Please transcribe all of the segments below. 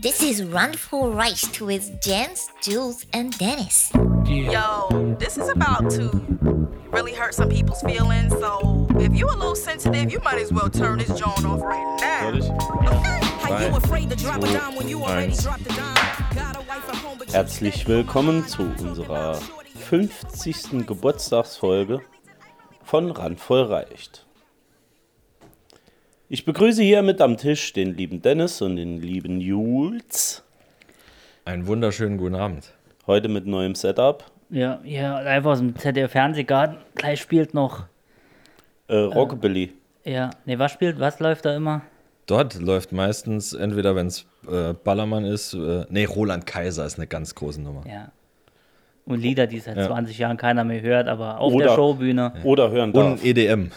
This is Run for Rice with Jens, Jules, and Dennis. Yo, this is about to really hurt some people's feelings. So if you a little sensitive, you might as well turn this joint off right now. Okay. How you afraid to drop a dime when you already dropped a dime? Got a wife at home, but Herzlich willkommen zu unserer 50. Geburtstagsfolge von Randvoll reicht. Ich begrüße hier mit am Tisch den lieben Dennis und den lieben Jules. Einen wunderschönen guten Abend. Heute mit neuem Setup. Ja, ja, live aus dem ZDF-Fernsehgarten. Gleich spielt noch. Äh, Rockabilly. Ja, ne, was spielt, was läuft da immer? Dort läuft meistens, entweder wenn es äh, Ballermann ist, äh, nee, Roland Kaiser ist eine ganz große Nummer. Ja. Und Lieder, die seit Ja. 20 Jahren keiner mehr hört, aber auf Oder- der Showbühne. Oder hören Und darf. EDM.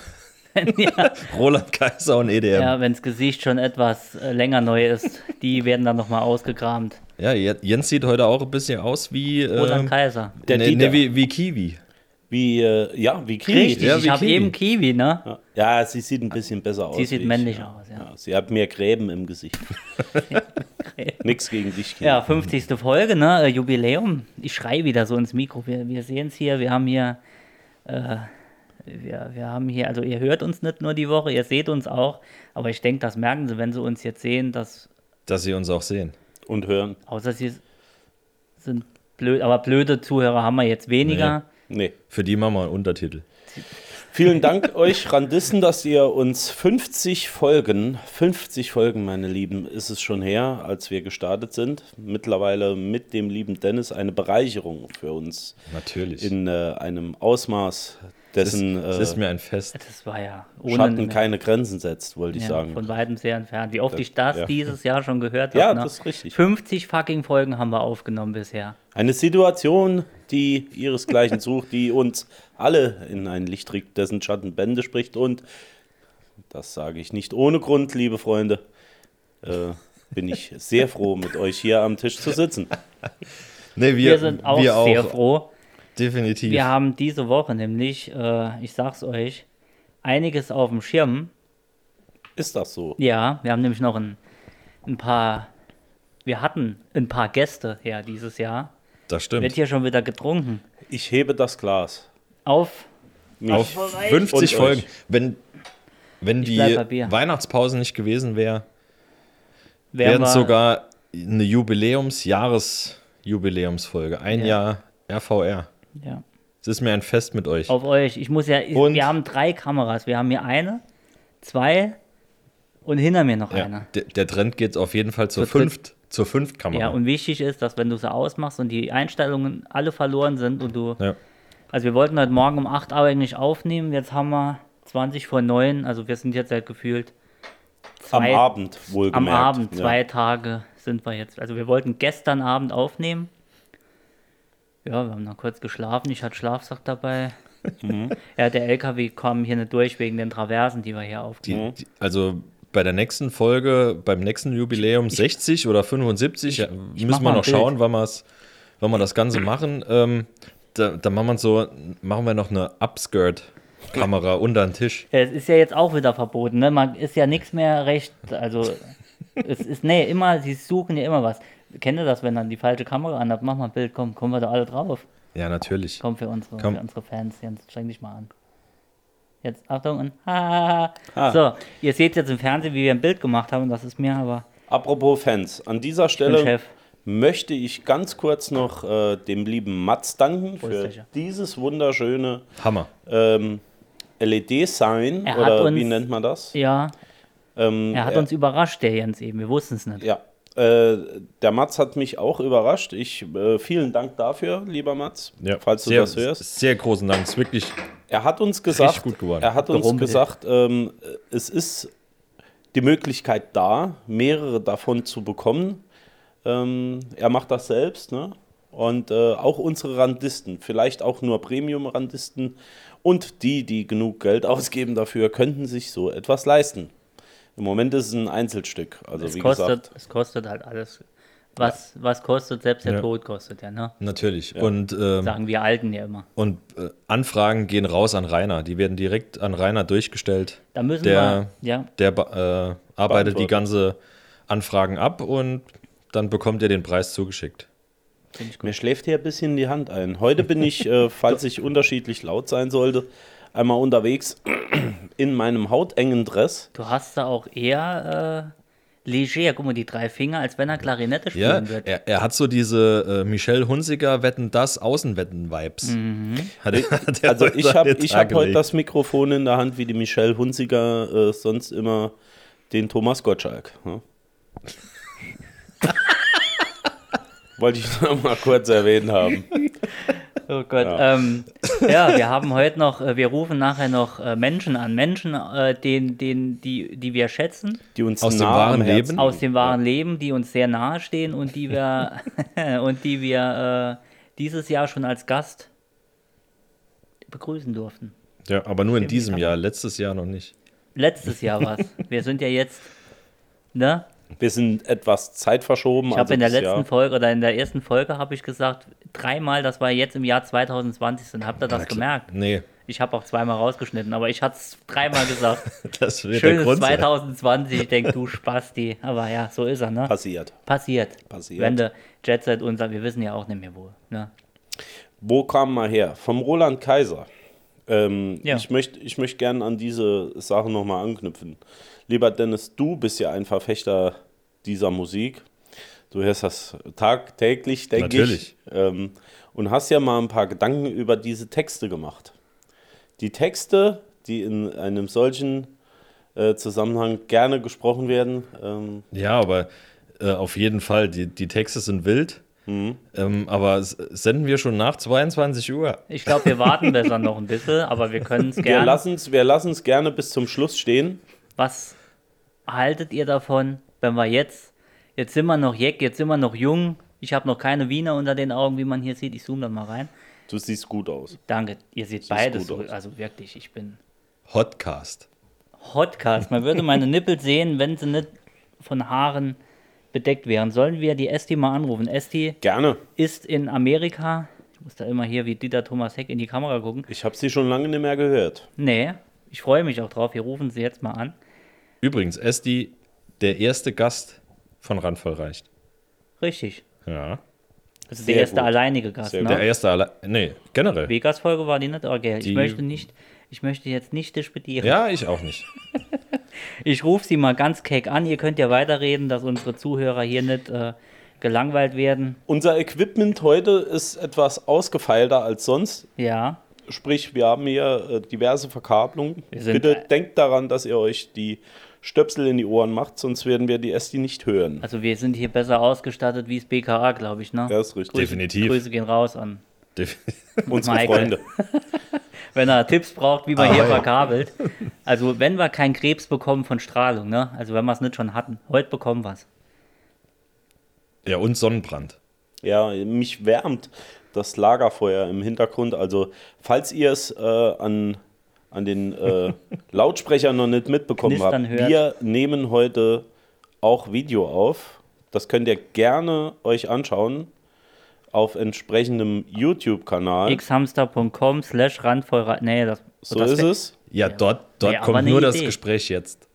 Ja, Roland Kaiser und EDM. ja wenn das Gesicht schon etwas äh, länger neu ist, die werden dann nochmal ausgekramt. Ja, Je- Jens sieht heute auch ein bisschen aus wie. Äh, Roland Kaiser. Der nee, Dieter. nee, wie, wie Kiwi. Wie, äh, ja, wie Kiwi. Richtig, Ja, ich wie habe Kiwi. eben Kiwi, ne? Ja. ja, sie sieht ein bisschen besser aus. Sie sieht wie ich, männlich ja. aus, ja. Sie hat mehr Gräben im Gesicht. Nix gegen dich, Kiwi. Ja, 50. Folge, ne? Äh, Jubiläum. Ich schreie wieder so ins Mikro. Wir, wir sehen es hier. Wir haben hier. Äh, wir, wir haben hier, also ihr hört uns nicht nur die Woche, ihr seht uns auch, aber ich denke, das merken sie, wenn sie uns jetzt sehen, dass, Dass sie uns auch sehen. Und hören. außer sie sind blöd, aber blöde Zuhörer haben wir jetzt weniger. Nee. Für die machen wir einen Untertitel. Vielen Dank euch Randisten, dass ihr uns 50 Folgen, 50 Folgen, meine Lieben, ist es schon her, als wir gestartet sind. Mittlerweile mit dem lieben Dennis eine Bereicherung für uns Natürlich. in äh, einem Ausmaß, es, ist, dessen es ist äh, mir ein Fest. Das war ja ohne Schatten keine Grenzen setzt, wollte ich ja, sagen. von weitem sehr entfernt. Wie oft ich das ja. dieses Jahr schon gehört habe. Ja, ne? das ist richtig. 50 fucking Folgen haben wir aufgenommen bisher. Eine Situation, die ihresgleichen sucht, die uns alle in ein Licht trägt, dessen Schatten Bände spricht. Und das sage ich nicht ohne Grund, liebe Freunde, äh, bin ich sehr froh, mit euch hier am Tisch zu sitzen. Nee, Wir, sind auch wir sehr froh. Definitiv. Wir haben diese Woche nämlich, äh, ich sag's euch, einiges auf dem Schirm. Ist das so? Ja, wir haben nämlich noch ein, ein paar, wir hatten ein paar Gäste her dieses Jahr. das Wird stimmt. hier schon wieder getrunken. Ich hebe das Glas. Auf, Mich. Auf Und 50 euch. Folgen. Wenn, wenn die. Weihnachtspause nicht gewesen wäre, werden wären es sogar eine Jubiläums-Jahres-Jubiläumsfolge. Ein Ja. Jahr RVR. Ja, Es ist mir ein Fest mit euch. auf euch. Ich muss ja, ich, Und- wir haben drei Kameras. Wir haben hier eine, zwei und hinter mir noch Ja, eine. der, der Trend geht auf jeden Fall zur Zur fünft, zur fünft Kamera. Ja, und wichtig ist, dass wenn du sie ausmachst und die Einstellungen alle verloren sind und du Ja. Also wir wollten heute Morgen um 8 Uhr eigentlich aufnehmen, jetzt haben wir 20 vor 9, also wir sind jetzt seit gefühlt Am zwei- Abend am wohlgemerkt. Abend, zwei Ja. Tage sind wir jetzt. Also wir wollten gestern Abend aufnehmen. Ja, wir haben noch kurz geschlafen, ich hatte Schlafsack dabei. Mhm. Ja, der LKW kam hier nicht durch wegen den Traversen, die wir hier. Die, die, also bei der nächsten Folge, beim nächsten Jubiläum 60 oder 75, ja, ich mach müssen wir noch schauen, wann, wann wir das Ganze machen. Ähm, da, da machen wir so, machen wir noch eine Upskirt-Kamera unter den Tisch. Ja, Es ist ja jetzt auch wieder verboten, ne? Man ist ja nichts mehr recht, also es ist, nee, immer, sie suchen ja immer was. Kennt ihr das, wenn dann die falsche Kamera an hat? Mach mal ein Bild, komm, kommen wir da alle drauf. Ja, natürlich. Komm für unsere, Komm. Für unsere Fans, Jens, streng dich mal an. Jetzt, Achtung und ha. Ah. So, ihr seht jetzt im Fernsehen, wie wir ein Bild gemacht haben, das ist mir aber Apropos Fans, an dieser Stelle möchte ich ganz kurz noch äh, dem lieben Mats danken für dieses wunderschöne Hammer. ähm, LED-Sign Er oder uns- wie nennt man das? Ja, Ähm, er hat uns überrascht, der Jens eben, wir wussten es nicht. Ja, äh, der Mats hat mich auch überrascht. Ich, äh, vielen Dank dafür, lieber Mats, Ja, falls du sehr, das hörst. Sehr großen Dank. Ist wirklich Er hat uns gesagt, gut geworden. er hat uns Gerumpelt. gesagt, ähm, es ist die Möglichkeit da, mehrere davon zu bekommen. Ähm, er macht das selbst, ne? Und äh, auch unsere Randisten, vielleicht auch nur Premium-Randisten und die, die genug Geld ausgeben dafür, könnten sich so etwas leisten. Im Moment ist es ein Einzelstück. Also es, wie kostet, gesagt, es kostet halt alles. Was, was kostet, selbst der Ja. Tod kostet ja, ne? natürlich. Und, ähm, Sagen wir Alten ja immer. und äh, Anfragen gehen raus an Rainer. Die werden direkt an Rainer durchgestellt. Da müssen Der, wir, ja, der äh, arbeitet die ganze Anfragen ab und dann bekommt ihr den Preis zugeschickt. Mir schläft hier ein bisschen die Hand ein. Heute bin ich, äh, falls ich unterschiedlich laut sein sollte, einmal unterwegs in meinem hautengen Dress. Du hast da auch eher äh, leger, guck mal, die drei Finger, als wenn er Klarinette Ja, spielen wird. er, er hat so diese äh, Michelle Hunziker Wetten das Außenwetten-Vibes. Hat hat er Also ich habe ich hab heute das Mikrofon in der Hand, wie die Michelle Hunziger äh, sonst immer den Thomas Gottschalk. Ne? Wollte ich noch mal kurz erwähnt haben. Oh Gott. Ja. Ähm, ja, wir haben heute noch, äh, wir rufen nachher noch äh, Menschen an. Menschen, äh, den, den, die, die wir schätzen, Die uns Aus dem wahren Herzen Leben? aus dem wahren Leben, die uns sehr nahe stehen und die wir und die wir äh, dieses Jahr schon als Gast begrüßen durften. Ja, aber nur in diesem Jahr, letztes Jahr noch nicht. Letztes Jahr was. Wir sind ja jetzt, ne? Wir sind etwas zeitverschoben. Ich habe also in der letzten Jahr. Folge oder in der ersten Folge habe ich gesagt, dreimal, das war jetzt im Jahr 2020 sind. Habt ihr das gemerkt? Nee, Ich habe auch zweimal rausgeschnitten, aber ich hatte es dreimal gesagt. das wird der Schönes Grund sein. 2020, ich denke, du Spasti. Aber ja, so ist er, ne? passiert. Passiert. Passiert. Wenn der Jet Set unser, wir wissen ja auch nicht mehr wo. Ne? Wo kam mal her? Vom Roland Kaiser. Ähm, Ja. Ich möchte ich möcht gerne an diese Sache nochmal anknüpfen. Lieber Dennis, du bist ja ein Verfechter dieser Musik. Du hörst das tagtäglich, denke ich. Natürlich. Ähm, und hast ja mal ein paar Gedanken über diese Texte gemacht. Die Texte, die in einem solchen äh, Zusammenhang gerne gesprochen werden, ähm, Ja, aber äh, auf jeden Fall, die, die Texte sind wild. Mhm. Ähm, aber senden wir schon nach 22 Uhr? Ich glaube, wir warten besser noch ein bisschen, aber wir können es wir gerne. lassen es wir lassen's gerne bis zum Schluss stehen. Was haltet ihr davon, wenn wir jetzt, jetzt sind wir noch jeck, jetzt sind wir noch jung. Ich habe noch keine Wiener unter den Augen, wie man hier sieht. Ich zoome da mal rein. Du siehst gut aus. Danke, ihr seht beides. gut So, aus. also wirklich, ich bin Hotcast. Hotcast. Man würde meine Nippel sehen, wenn sie nicht von Haaren bedeckt wären. Sollen wir die Esti mal anrufen? Esti Gerne. ist in Amerika. Ich muss da immer hier wie Dieter Thomas Heck in die Kamera gucken. Ich habe sie schon lange nicht mehr gehört. Nee, ich freue mich auch drauf. Wir rufen sie jetzt mal an. Übrigens, Esti, der erste Gast von Randvoll reicht. Richtig. Ja. Das ist Sehr der erste gut. alleinige Gast. Sehr Ne? Der erste alle. Nee, generell. Vegas-Folge war die nicht, okay. Ich Die- möchte nicht, ich möchte jetzt nicht disputieren. Ja, ich auch nicht. Ich rufe sie mal ganz keck an. Ihr könnt ja weiterreden, dass unsere Zuhörer hier nicht äh, gelangweilt werden. Unser Equipment heute ist etwas ausgefeilter als sonst. Ja. Sprich, wir haben hier äh, diverse Verkabelungen. Bitte denkt daran, dass ihr euch die Stöpsel in die Ohren macht, sonst werden wir die Esti nicht hören. Also wir sind hier besser ausgestattet wie das BKA, glaube ich, ne? Ja, ist richtig. Grüße, Definitiv. Grüße gehen raus an. Unsere Michael. Freunde. Wenn er Tipps braucht, wie man Ah, hier ja. verkabelt. Also wenn wir keinen Krebs bekommen von Strahlung, ne? Also wenn wir es nicht schon hatten. Heute bekommen wir es. ja, und Sonnenbrand. Ja, mich wärmt das Lagerfeuer im Hintergrund. Also, falls ihr es äh, an, an den äh, Lautsprechern noch nicht mitbekommen Knistern habt, hört. wir nehmen heute auch Video auf. Das könnt ihr gerne euch anschauen auf entsprechendem YouTube-Kanal. xhamster.com slash randvoll. Nee, das, So das ist es. Ja, dort, dort Nee, aber kommt nur das Idee. Gespräch jetzt.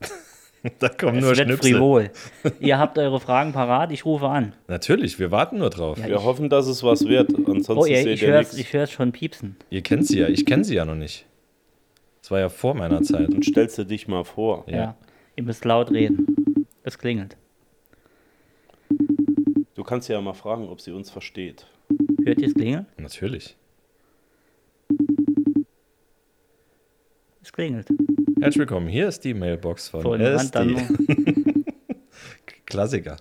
da kommen Es nur wird Schnipsel. frivol. Ihr habt eure Fragen parat, ich rufe an. Natürlich, wir warten nur drauf. Ja, Wir hoffen, dass es was wird. Ansonsten Oh, ihr, seht ich höre hör's schon piepsen. Ihr kennt sie ja, ich kenne sie ja noch nicht. Das war ja vor meiner Zeit. Und stellst du dich mal vor. Ja. Ja. Ihr müsst laut reden. Es klingelt. Du kannst ja mal fragen, ob sie uns versteht. Hört ihr es klingeln? Natürlich. Es klingelt. Herzlich willkommen. Hier ist die Mailbox von SD. Randalmo. Klassiker.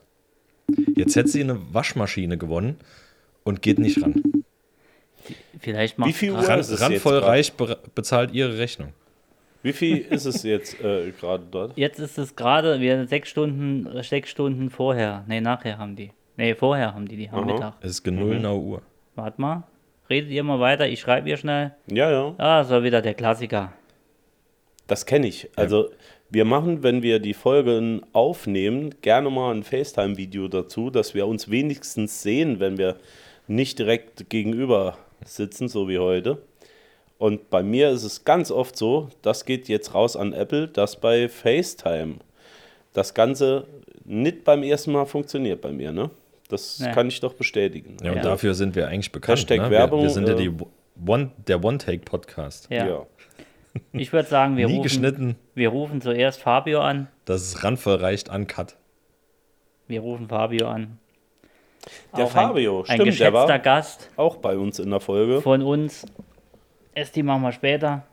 Jetzt hätte sie eine Waschmaschine gewonnen und geht nicht ran. Vielleicht macht Wie viel Uhr grad- ist es Randvoll reich be bezahlt ihre Rechnung. Wie viel ist es jetzt äh, gerade dort? Jetzt ist es gerade, wir sechs Stunden, sechs Stunden vorher. Nee, nachher haben die. Nee, vorher haben die die am Aha. Mittag. Es ist genullnau Uhr. Warte mal. Redet ihr mal weiter, ich schreibe ihr schnell. Ja, ja. Ah, so wieder der Klassiker. Das kenne ich. Also wir machen, wenn wir die Folgen aufnehmen, gerne mal ein FaceTime-Video dazu, dass wir uns wenigstens sehen, wenn wir nicht direkt gegenüber sitzen, so wie heute. Und bei mir ist es ganz oft so, das geht jetzt raus an Apple, dass bei FaceTime das Ganze nicht beim ersten Mal funktioniert bei mir, ne? Das Nee. kann ich doch bestätigen. Ja, und Ja. dafür sind wir eigentlich bekannt. Hashtag ne? Werbung, Wir, wir sind ja äh, die One, der One-Take-Podcast. Ja. Ich würde sagen, wir Nie rufen, geschnitten, wir rufen zuerst Fabio an. dass es randvoll reicht, uncut. Wir rufen Fabio an. Der Auch Fabio, ein, ein stimmt, der geschätzter war Gast auch bei uns in der Folge. von uns. Esti machen wir später.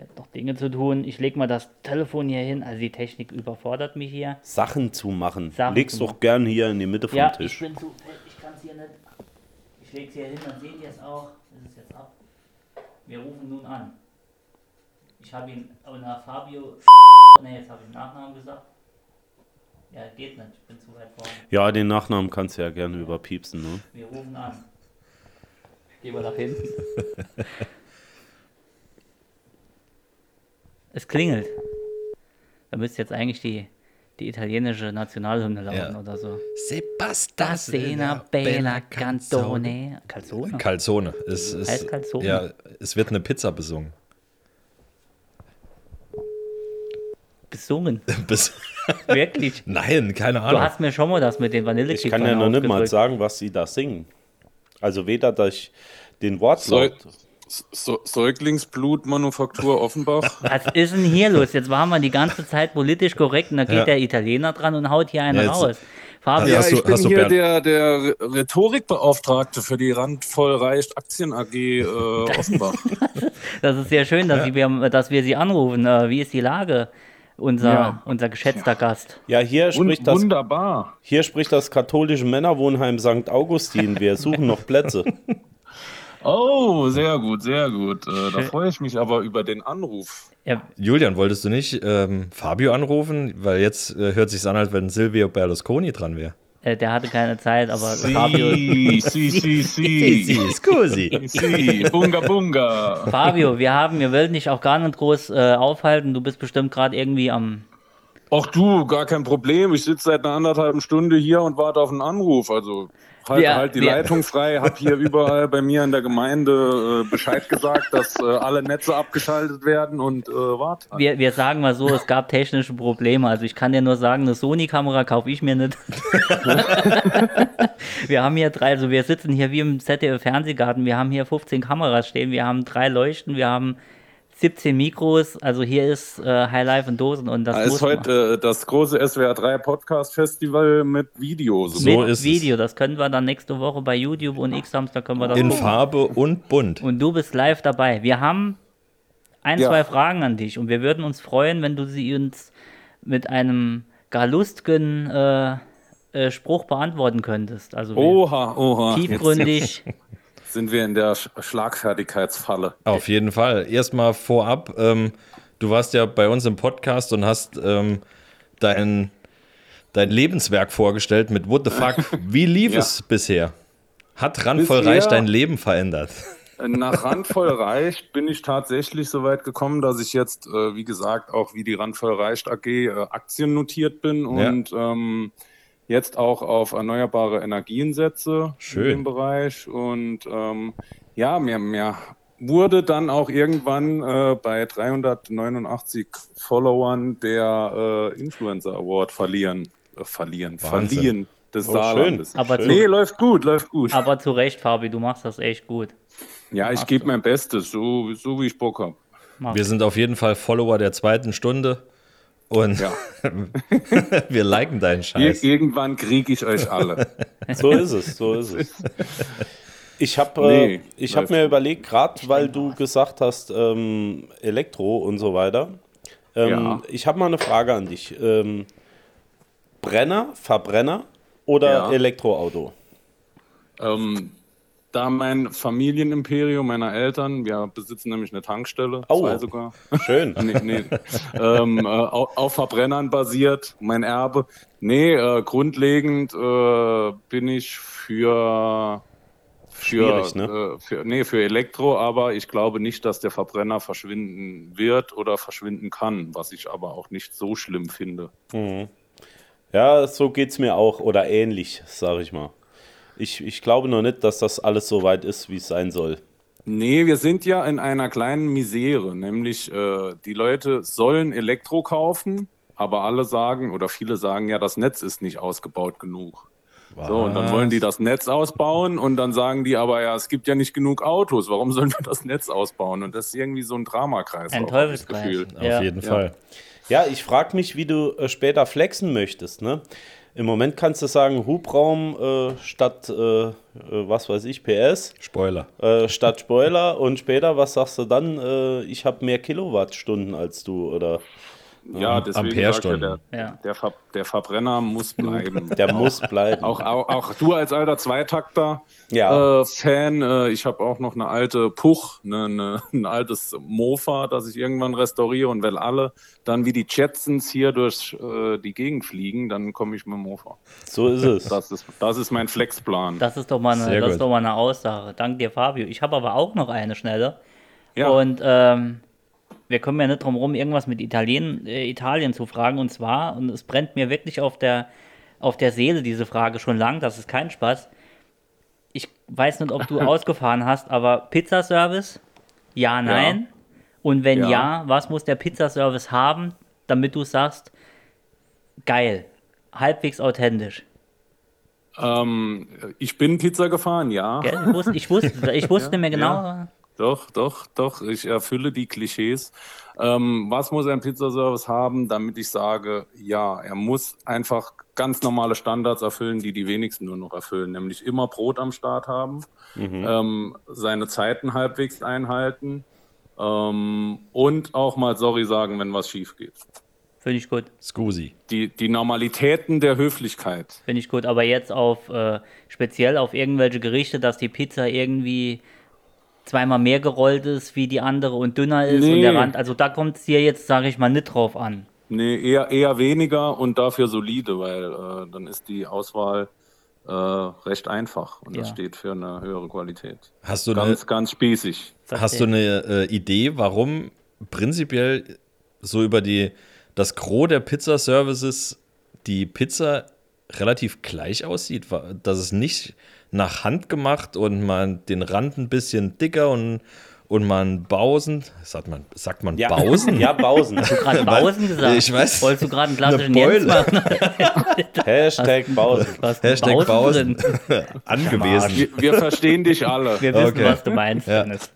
Hat noch Dinge zu tun. Ich lege mal das Telefon hier hin. Also die Technik überfordert mich hier. Sachen zu machen. Sachen Leg's zu doch machen. gern hier in die Mitte vom Ja, ich Tisch. bin zu fett. Ich kann es hier nicht. Ich lege es hier hin, dann seht ihr es auch. Das ist jetzt ab. Wir rufen nun an. Ich habe ihn, oh na, Fabio. Ne, jetzt habe ich den Nachnamen gesagt. Ja, geht nicht. Ich bin zu weit vorne. Ja, den Nachnamen kannst du ja gerne überpiepsen. Ne? Wir rufen an. Gehen wir nach hinten. es klingelt. Da müsste jetzt eigentlich die, die italienische Nationalhymne laufen Ja. oder so. Sebastasena bella canzone. Calzone? Calzone. Es, es, Heißt Calzone? Ja, es wird eine Pizza besungen. Besungen. Bis, Wirklich. Nein, keine Du Ahnung. hast mir schon mal das mit den Ich Vanillekipferl kann ja noch nicht mal sagen, was sie da singen. Also weder durch den Soll, Wortlaut. so, Säuglingsblutmanufaktur Offenbach. Was ist denn hier los? Jetzt waren wir die ganze Zeit politisch korrekt und da geht Ja. der Italiener dran und haut hier einen Ja, raus. Fabio, Ja, ich bin hast du hier der, der Rhetorikbeauftragte für die Randvoll Reicht Aktien AG äh, Offenbach. das ist sehr schön, dass, Sie, wir, dass wir Sie anrufen. Äh, wie ist die Lage, unser, Ja. unser geschätzter Gast? Ja, hier spricht, das, wunderbar. hier spricht das katholische Männerwohnheim St. Augustin. Wir suchen noch Plätze. Oh, sehr gut, sehr gut. Äh, da freue ich mich aber über den Anruf. Ja, Julian, wolltest du nicht ähm, Fabio anrufen? Weil jetzt äh, hört sich an, als wenn Silvio Berlusconi dran wäre. äh, der hatte keine Zeit, aber Fabio, Si, si, si, si. scusi. Si, bunga, bunga. Fabio, wir haben, wir wollten dich auch gar nicht groß äh, aufhalten. Du bist bestimmt gerade irgendwie am. Ach du, gar kein Problem. Ich sitze seit einer anderthalben Stunde hier und warte auf einen Anruf. Also halt, Wir- halt die wir- Leitung frei. Hab hier überall bei mir in der Gemeinde äh, Bescheid gesagt, dass äh, alle Netze abgeschaltet werden und äh, warte. Wir, wir sagen mal so, es gab technische Probleme. Also ich kann dir nur sagen, eine Sony-Kamera kaufe ich mir nicht. wir haben hier drei, also wir sitzen hier wie im ZDF-Fernsehgarten. Wir haben hier 15 Kameras stehen, wir haben drei Leuchten, wir haben 17 Mikros. Also hier ist äh, High Life in Dosen und das Da muss ist heute äh, das große SWR 3 Podcast Festival mit Video. So mit ist es. Video. Das können wir dann nächste Woche bei YouTube und X-Hamster können wir das In gucken. Farbe und bunt. Und du bist live dabei. Wir haben ein, Ja. zwei Fragen an dich und wir würden uns freuen, wenn du sie uns mit einem gar lustigen äh, äh, Spruch beantworten könntest. Also Oha, oha. tiefgründig. Sind wir in der Sch Schlagfertigkeitsfalle. Auf jeden Fall. Erstmal vorab, ähm, du warst ja bei uns im Podcast und hast ähm, dein, dein Lebenswerk vorgestellt mit What the fuck. Wie lief Ja. es bisher? Hat Randvoll Reich dein Leben verändert? Nach Randvoll Reicht bin ich tatsächlich so weit gekommen, dass ich jetzt, äh, wie gesagt, auch wie die Randvoll Reicht AG äh, Aktien notiert bin und ähm, jetzt auch auf erneuerbare Energien setze Schön. in dem Bereich. Und ähm, ja, mir, mir wurde dann auch irgendwann äh, bei 389 Followern der äh, Influencer Award verlieren. Äh, verlieren, Wahnsinn. verliehen des Oh, Saarlandes. Aber zu- nee, läuft gut, läuft gut. Aber zu Recht, Fabi, du machst das echt gut. Ja, ich gebe mein Bestes, so, so wie ich Bock habe. Wir sind auf jeden Fall Follower der zweiten Stunde und Ja. wir liken deinen Ir Scheiß. irgendwann kriege ich euch alle. So ist es, so ist es. Ich habe Nee, äh, ich hab mir überlegt, gerade weil du gesagt hast, ähm, Elektro und so weiter. Ähm, Ja. Ich habe mal eine Frage an dich. Ähm, Brenner, Verbrenner oder Ja. Elektroauto? ähm, da mein Familienimperium meiner Eltern, wir besitzen nämlich eine Tankstelle, Oh. zwei sogar, Schön. nee, nee, ähm, äh, auf, auf Verbrennern basiert, mein Erbe. Nee, äh, grundlegend äh, bin ich für für, ne? äh, für, nee, für Elektro, aber ich glaube nicht, dass der Verbrenner verschwinden wird oder verschwinden kann, was ich aber auch nicht so schlimm finde. Ja, so geht es mir auch oder ähnlich, sage ich mal. Ich, ich glaube noch nicht, dass das alles so weit ist, wie es sein soll. Nee, wir sind ja in einer kleinen Misere, nämlich äh, die Leute sollen Elektro kaufen, aber alle sagen oder viele sagen ja, das Netz ist nicht ausgebaut genug. So, und dann wollen die das Netz ausbauen und dann sagen die aber, ja, es gibt ja nicht genug Autos, warum sollen wir das Netz ausbauen? Und das ist irgendwie so ein Dramakreis. Ein auch, hab ich das Teufelskreis. Gefühl. Auf Ja. jeden Ja. Fall. Ja, ich frage mich, wie du äh, später flexen möchtest. Ne? Im Moment kannst du sagen, Hubraum äh, statt, äh, äh, was weiß ich, PS, Spoiler. äh, statt Spoiler. Und später, was sagst du dann? Äh, ich habe mehr Kilowattstunden als du. Oder Ja, deswegen Amperestunden. sagt der, Ja. der, Ver der Verbrenner muss bleiben. der muss bleiben. Auch, auch, auch du als alter Zweitakter Ja. äh, Fan, äh, ich habe auch noch eine alte Puch, ne, ne, ein altes Mofa, das ich irgendwann restauriere und wenn alle dann wie die Jetsons hier durch äh, die Gegend fliegen, dann komme ich mit dem Mofa. So ist es. Das ist, das ist mein Flexplan. Das ist doch mal eine, Sehr das gut. ist doch mal eine Aussage. Dank dir, Fabio. Ich habe aber auch noch eine schnelle. ja, Und ähm, wir kommen ja nicht drum rum, irgendwas mit Italien, äh, Italien zu fragen. Und zwar, und es brennt mir wirklich auf der, auf der Seele, diese Frage schon lang, das ist kein Spaß. Ich weiß nicht, ob du ausgefahren hast, aber Pizzaservice? Ja, nein. Und wenn ja. Ja. was muss der Pizzaservice haben, damit du sagst, geil, halbwegs authentisch? ähm, ich bin Pizza gefahren, ja. Ich wusste, ich wusste, ich wusste mir genau. ja. Doch, doch, doch. Ich erfülle die Klischees. Ähm, was muss ein Pizzaservice haben, damit ich sage, ja, er muss einfach ganz normale Standards erfüllen, die die wenigsten nur noch erfüllen, nämlich immer Brot am Start haben, ähm, seine Zeiten halbwegs einhalten ähm, und auch mal sorry sagen, wenn was schief geht. Finde ich gut. Scusi. Die, die Normalitäten der Höflichkeit. Finde ich gut, aber jetzt auf äh, speziell auf irgendwelche Gerichte, dass die Pizza irgendwie zweimal mehr gerollt ist wie die andere und dünner ist und Nee. der Rand, also da kommt es hier jetzt, sage ich mal, nicht drauf an. Nee, eher, eher weniger und dafür solide, weil äh, dann ist die Auswahl äh, recht einfach und das Ja. steht für eine höhere Qualität. Hast du eine, Ganz, ganz spießig. hast du eine äh, Idee, warum prinzipiell so über die das Gros der Pizzaservices die Pizza relativ gleich aussieht? Dass es nicht nach Hand gemacht und man den Rand ein bisschen dicker und, und man Bausen, sagt man, sagt man Ja. Bausen? Ja, Bausen. Gerade Bausen gesagt. Ich weiß. Wolltest du gerade einen klassischen Eine Jens machen? Hashtag Bausen. Was, Hashtag Bausen Bausen. Angewiesen. Wir, wir verstehen dich alle. Wir wissen, Okay. was du meinst, Ja. Dennis.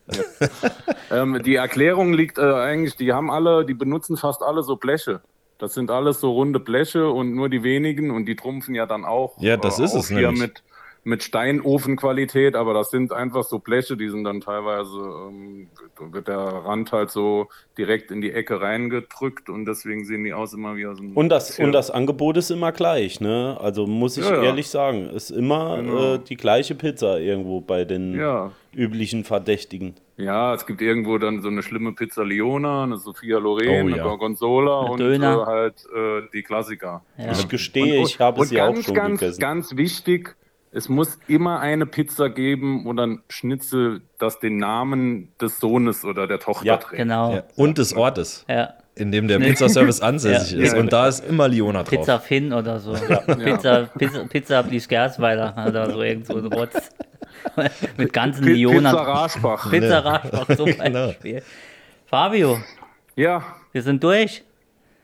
Ähm, die Erklärung liegt äh, eigentlich, die haben alle, die benutzen fast alle so Bleche. Das sind alles so runde Bleche und nur die wenigen und die trumpfen ja dann auch. Ja, das ist auch es hier nämlich. mit mit Steinofenqualität, aber das sind einfach so Bleche, die sind dann teilweise, ähm, wird der Rand halt so direkt in die Ecke reingedrückt und deswegen sehen die aus immer wie aus einem. Und das, und das Angebot ist immer gleich, ne? Also muss ich Ja, ja. ehrlich sagen, ist immer Genau. äh, die gleiche Pizza irgendwo bei den Ja. üblichen Verdächtigen. Ja, es gibt irgendwo dann so eine schlimme Pizza Leona, eine Sophia Loren, Oh, eine ja. Gorgonzola Mit und Döner. äh, halt äh, die Klassiker. Ja. Ich gestehe, Und- ich habe und sie auch ganz, schon ganz, gegessen. Ganz wichtig, es muss immer eine Pizza geben oder ein Schnitzel, das den Namen des Sohnes oder der Tochter Ja, trägt. Genau. Ja. Und des Ortes, Ja. in dem der Pizzaservice ansässig Ja. ist. Und da ist immer Liona drauf. Pizza Finn oder so. Pizza, Pizza, Pizza Bliesgersweiler oder so irgend so ein Rotz. Mit ganzen Millionen. Pizza Raschbach. Pizza Raschbach zum Genau. Beispiel. Fabio, Ja, wir sind durch.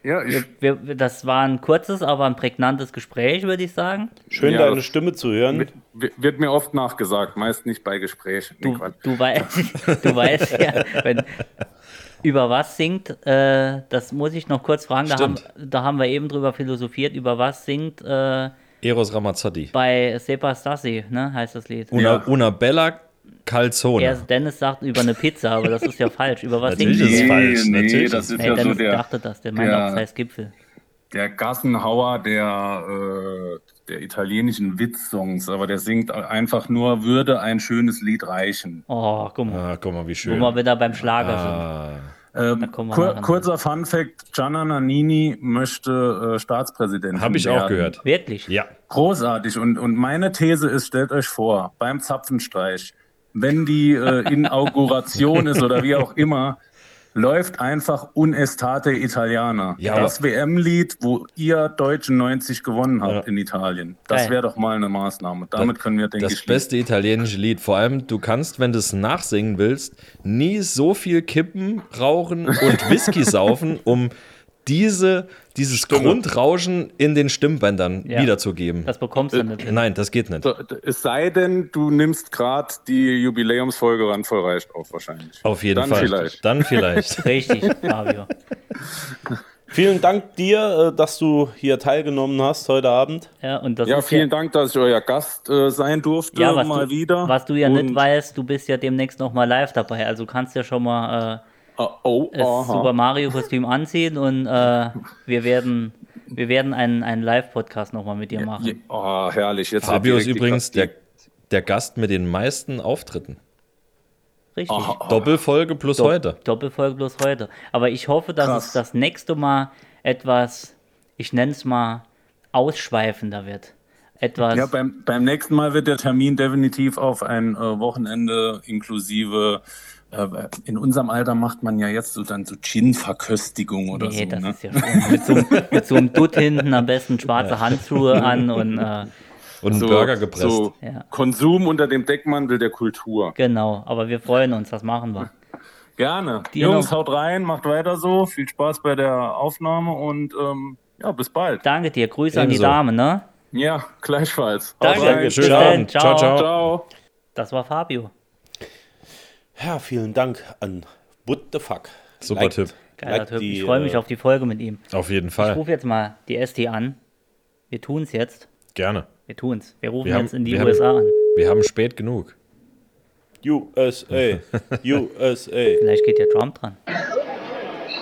Ja, ich, Wir, das war ein kurzes, aber ein prägnantes Gespräch, würde ich sagen. Schön, Ja, deine Stimme zu hören. wird, wird mir oft nachgesagt, meist nicht bei Gesprächen. Du, du, weißt, du weißt ja, wenn, über was singt, äh, das muss ich noch kurz fragen, da haben, da haben wir eben drüber philosophiert, über was singt äh, Eros Ramazzotti. bei Sepa Stassi, ne, heißt das Lied. Una, Ja. una bella calzone. Er, Dennis sagt über eine Pizza, aber das ist ja falsch. Über was Natürlich singt ist es falsch. nee, natürlich. das ist Nee, ja Dennis so der, dachte das, der meint der- auch, das heißt Gipfel. der Gassenhauer der, äh, der italienischen Witzsongs, aber der singt einfach nur, würde ein schönes Lied reichen. Oh, guck mal, Ah, guck mal, wie schön. wir wieder beim Schlager Ah, Ähm, kommen wir kur kurzer Fun Fact: Gianna Nannini möchte äh, Staatspräsident. Habe ich auch gehört. sind. Wirklich? Ja. Großartig. Und, und meine These ist: stellt euch vor, beim Zapfenstreich, wenn die äh, Inauguration ist oder wie auch immer, läuft einfach Unestate Italiana. Ja, das WM-Lied, wo ihr Deutschen 90 gewonnen habt Ja. in Italien. Das wäre doch mal eine Maßnahme. Damit können wir, denke Das ich, beste italienische Lied. Vor allem, du kannst, wenn du es nachsingen willst, nie so viel kippen, rauchen und Whisky saufen, um diese, dieses Grundrauschen in den Stimmbändern Ja. wiederzugeben. Das bekommst du nicht hin. Nein, das geht nicht. Es sei denn, du nimmst gerade die Jubiläumsfolge randvoll reicht auf wahrscheinlich. Auf jeden Dann Fall. vielleicht. Dann vielleicht. Richtig, Fabio. Vielen Dank dir, äh, dass du hier teilgenommen hast heute Abend. Ja, und das Ja, ist vielen Dank, dass ich euer Gast äh, sein durfte, Ja, was mal du, wieder. Was du ja Und- nicht weißt, du bist ja demnächst noch mal live dabei. Also kannst ja schon mal Oh, oh, das aha. Super Mario Kostüm anziehen und äh, wir werden wir werden einen, einen Live-Podcast noch mal mit dir machen. Oh, herrlich. Jetzt Fabio ist übrigens der, Gast- der Gast mit den meisten Auftritten. Richtig. Doppelfolge plus Dopp- heute. Doppelfolge bloß heute. Aber ich hoffe, dass Krass. es das nächste Mal etwas, ich nenne es mal, ausschweifender wird. Etwas. Ja, beim, beim nächsten Mal wird der Termin definitiv auf ein äh, Wochenende inklusive. Äh, in unserem Alter macht man ja jetzt so dann so Gin-Verköstigung oder nee, so. das Ne? ist ja schon mit so, einem- mit so einem Dutt hinten am besten schwarze Handschuhe an und äh, Und So, Burger gepresst. so Ja. Konsum unter dem Deckmantel der Kultur. genau. Aber wir freuen uns, das machen wir. Gerne. Dir Jungs, noch- haut rein, macht weiter so. Viel Spaß bei der Aufnahme und ähm, ja, bis bald. Danke dir. Grüße an die Ebenso. Dame, ne? Ja, gleichfalls. Danke. Schönen. Abend. Ciao, ciao. Ciao. Das war Fabio. Ja, vielen Dank an What the Fuck. Super Liked- Tipp. Geiler liked Typ. die, Ich freue mich äh, auf die Folge mit ihm. Auf jeden Ich Fall. rufe jetzt mal die ST an. Wir tun es jetzt. Gerne. Wir tun's. Wir rufen Wir haben- jetzt in die wir haben- USA an. Wir haben spät genug. USA. USA. Vielleicht geht der Trump dran.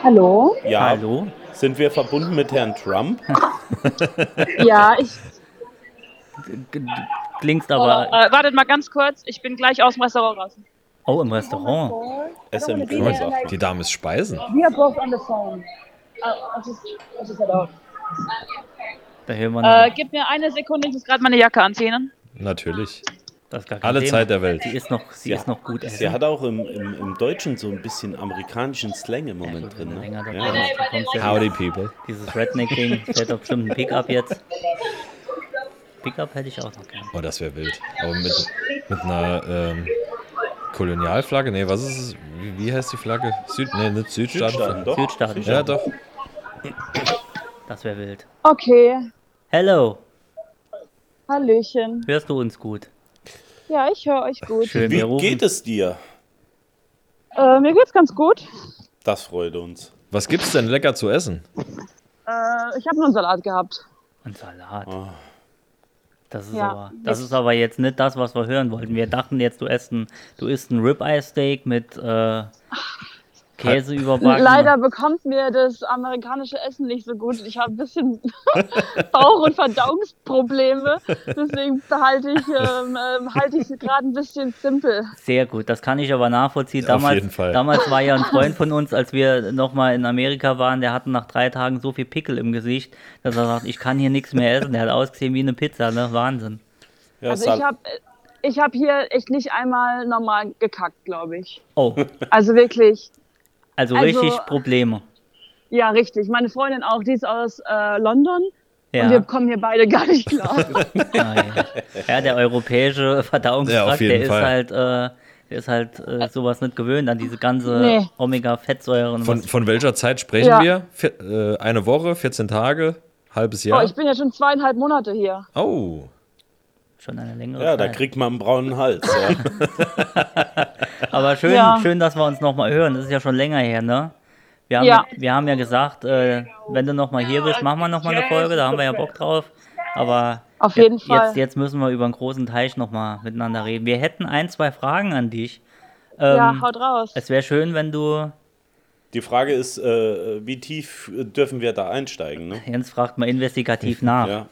Hallo? Ja, Hallo? sind wir verbunden mit Herrn Trump? Ja, ich. Klingst aber. Äh, wartet mal ganz kurz, ich bin gleich aus dem Restaurant raus. Oh, im Restaurant. Mal, Grünsack. Die Dame ist Speisen. We are both on the phone. Uh, I just, I just head out. Da hören wir noch. Äh, gib mir eine Sekunde, ich muss gerade meine Jacke anziehen. Natürlich. das ist gar kein Alle Thema. Zeit der Welt. Sie ist noch, sie ist noch gut Sie essen. hat auch im, im, im Deutschen so ein bisschen amerikanischen Slang im Moment Wenn drin. du länger Ne? Ja. bleibst, dann kommst du ja Howdy, people. Dieses Redneck-Ding. Fährt doch bestimmt ein Pickup jetzt. Pickup hätte ich auch noch gerne. Oh, das wäre wild. Aber mit, mit einer ähm, Kolonialflagge? Nee, was ist es? Wie, wie heißt die Flagge? Süd, nee, nicht Südstaaten. Südstaaten, doch. Südstaaten. Ja, doch. Das wäre wild. Okay, Hello. Hallöchen. Hörst du uns gut? Ja, ich höre euch gut. Schön, Wie geht es dir? Äh, mir geht's ganz gut. Das freut uns. Was gibt's denn lecker zu essen? Äh, ich habe nur einen Salat gehabt. Ein Salat. Oh. Das ist, Ja. aber, das ist aber jetzt nicht das, was wir hören wollten. Wir dachten jetzt, du isst ein, du isst ein Ribeye-Steak mit äh, Käse überbacken. Leider bekommt mir das amerikanische Essen nicht so gut. Ich habe ein bisschen Bauch- und Verdauungsprobleme. Deswegen behalte ich, ähm, ähm, halte ich gerade ein bisschen simpel. Sehr gut, das kann ich aber nachvollziehen. Auf Damals, jeden Fall. damals war ja ein Freund von uns, als wir nochmal in Amerika waren, der hatte nach drei Tagen so viel Pickel im Gesicht, dass er sagt, ich kann hier nichts mehr essen. Der hat ausgesehen wie eine Pizza, ne? Wahnsinn. Ja, Also ich habe ich hab hier echt nicht einmal normal gekackt, glaube ich. Oh, Also wirklich. Also, Also- richtig Probleme. Ja, richtig. Meine Freundin auch, die ist aus äh, London. Und wir Ja. kommen hier beide gar nicht klar. Ja, ja. ja, der europäische Verdauungstrakt, Ja, der ist halt, äh, der ist halt äh, sowas nicht gewöhnt an diese ganze Nee. Omega-Fettsäuren. Von, von welcher Zeit sprechen Ja. wir? Vier, äh, eine Woche, 14 Tage, halbes Oh, Jahr? ich bin ja schon zweieinhalb Monate hier. Oh, Schon eine längere ja, da Zeit. kriegt man einen braunen Hals. Ja. Aber schön, Ja. schön, dass wir uns nochmal hören. Das ist ja schon länger her, ne? Wir haben Ja. wir haben ja gesagt, äh, wenn du nochmal hier bist, machen wir nochmal eine Folge, da haben wir ja Bock drauf. Aber Auf jeden jetzt, Fall. jetzt müssen wir über einen großen Teich nochmal miteinander reden. Wir hätten ein, zwei Fragen an dich. Ähm, ja, haut raus. es wäre schön, wenn du, Die Frage ist, äh, wie tief dürfen wir da einsteigen? Ne? Jens fragt mal investigativ nach. Ja.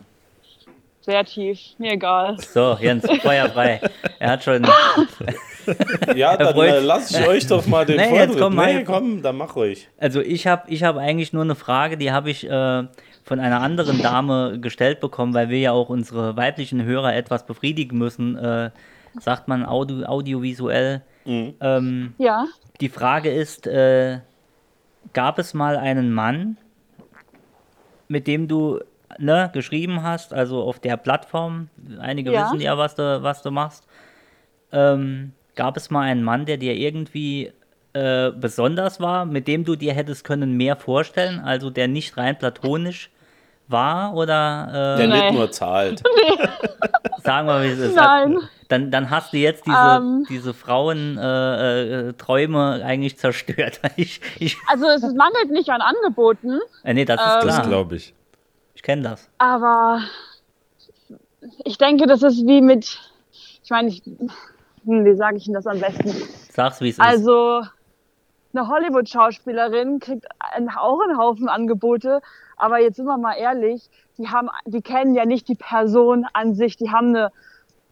Sehr tief. Mir egal. So, Jens, Feuer frei. Er hat schon, Ja, dann äh, lasse ich euch doch mal den Nee, Vortritt. jetzt komm, nee, komm, dann mach ruhig. Also ich habe ich hab eigentlich nur eine Frage, die habe ich äh, von einer anderen Dame gestellt bekommen, weil wir ja auch unsere weiblichen Hörer etwas befriedigen müssen, äh, sagt man audio, audiovisuell. Ähm, Ja. die Frage ist, äh, gab es mal einen Mann, mit dem du ne, geschrieben hast, also auf der Plattform, einige Ja. wissen ja, was du, was du machst, ähm, gab es mal einen Mann, der dir irgendwie äh, besonders war, mit dem du dir hättest können mehr vorstellen, also der nicht rein platonisch war oder Der äh, Nee. nicht nur zahlt. sagen wir, wie es ist. Nein. Dann, dann hast du jetzt diese, Ähm. diese Frauenträume äh, Träume eigentlich zerstört. Ich, ich, Also es mangelt nicht an Angeboten, äh, nee, das ist Ähm. Das klar. glaube ich. Kenne das. aber ich denke, das ist wie mit, ich meine, ich, hm, wie sage ich Ihnen das am besten? Sag's, wie es ist. Also eine Hollywood-Schauspielerin kriegt auch einen Haufen Angebote, aber jetzt sind wir mal ehrlich, die haben, die kennen ja nicht die Person an sich, die haben eine,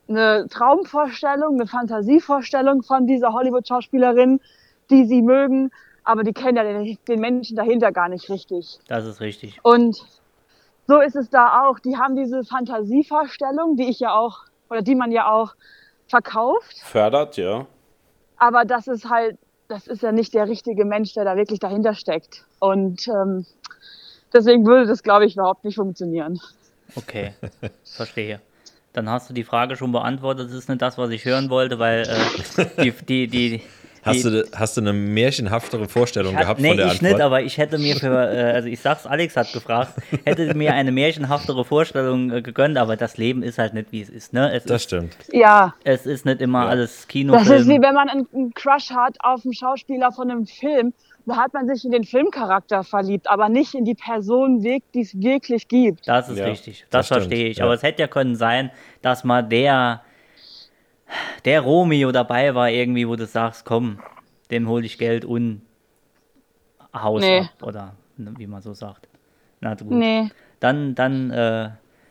eine Traumvorstellung, eine Fantasievorstellung von dieser Hollywood-Schauspielerin, die sie mögen, aber die kennen ja den, den Menschen dahinter gar nicht richtig. Das ist richtig. Und so ist es da auch. Die haben diese Fantasievorstellung, die ich ja auch, oder die man ja auch verkauft. Fördert, ja. Aber das ist halt, das ist ja nicht der richtige Mensch, der da wirklich dahinter steckt. Und ähm, deswegen würde das, glaube ich, überhaupt nicht funktionieren. Okay, verstehe. Dann hast du die Frage schon beantwortet. Das ist nicht das, was ich hören wollte, weil äh, die, die, die, Hast du, hast du eine märchenhaftere Vorstellung gehabt nee, von der ich Antwort? nicht, aber ich hätte mir für, äh, also ich sag's, Alex hat gefragt, hätte mir eine märchenhaftere Vorstellung äh, gegönnt, aber das Leben ist halt nicht, wie es ist, ne? Es, das ist, stimmt. Ja, es ist nicht immer Ja. alles Kino. das ist wie wenn man einen, Crush hat auf einen Schauspieler von einem Film. Da hat man sich in den Filmcharakter verliebt, aber nicht in die Person, die es wirklich gibt. Das ist Ja, richtig, das, das verstehe ich. ja. Aber es hätte ja können sein, dass mal der, der Romeo dabei war, irgendwie, wo du sagst, komm, dem hole ich Geld und Haus Nee. ab, oder ne, wie man so sagt. Na gut. Nee. dann, dann, äh,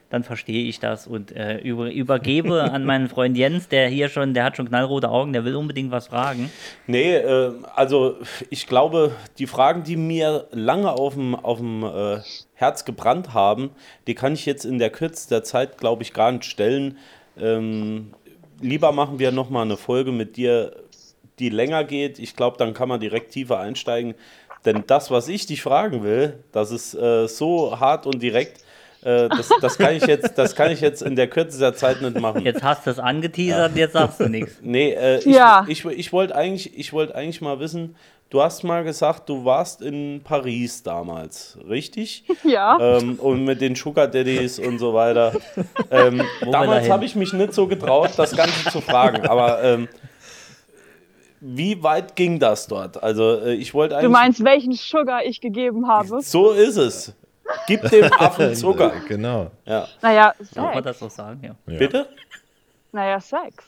dann verstehe ich das und äh, über, übergebe an meinen Freund Jens, der hier schon, der hat schon knallrote Augen, der will unbedingt was fragen. Nee, äh, also ich glaube, die Fragen, die mir lange auf dem, auf dem äh, Herz gebrannt haben, die kann ich jetzt in der Kürze der Zeit, glaube ich, gar nicht stellen. Ähm, lieber machen wir nochmal eine Folge mit dir, die länger geht. Ich glaube, dann kann man direkt tiefer einsteigen. Denn das, was ich dich fragen will, das ist äh, so hart und direkt. Äh, das, das, kann ich jetzt, das kann ich jetzt in der Kürze der Zeit nicht machen. Jetzt hast du es angeteasert, jetzt sagst du nichts. Nee, äh, ich, Ja. ich, ich wollte eigentlich, ich wollte eigentlich mal wissen, du hast mal gesagt, du warst in Paris damals, richtig? Ja. ähm, und mit den Sugar Daddies und so weiter. Ähm, damals habe ich mich nicht so getraut, das Ganze zu fragen, aber ähm, wie weit ging das dort? Also äh, ich wollte eigentlich... Du meinst, welchen Sugar ich gegeben habe? so ist es. Gib dem Affen Zucker. Genau. Ja. Naja, Kann man Sex. das so sagen? Ja. Ja. Bitte? Naja, Sex.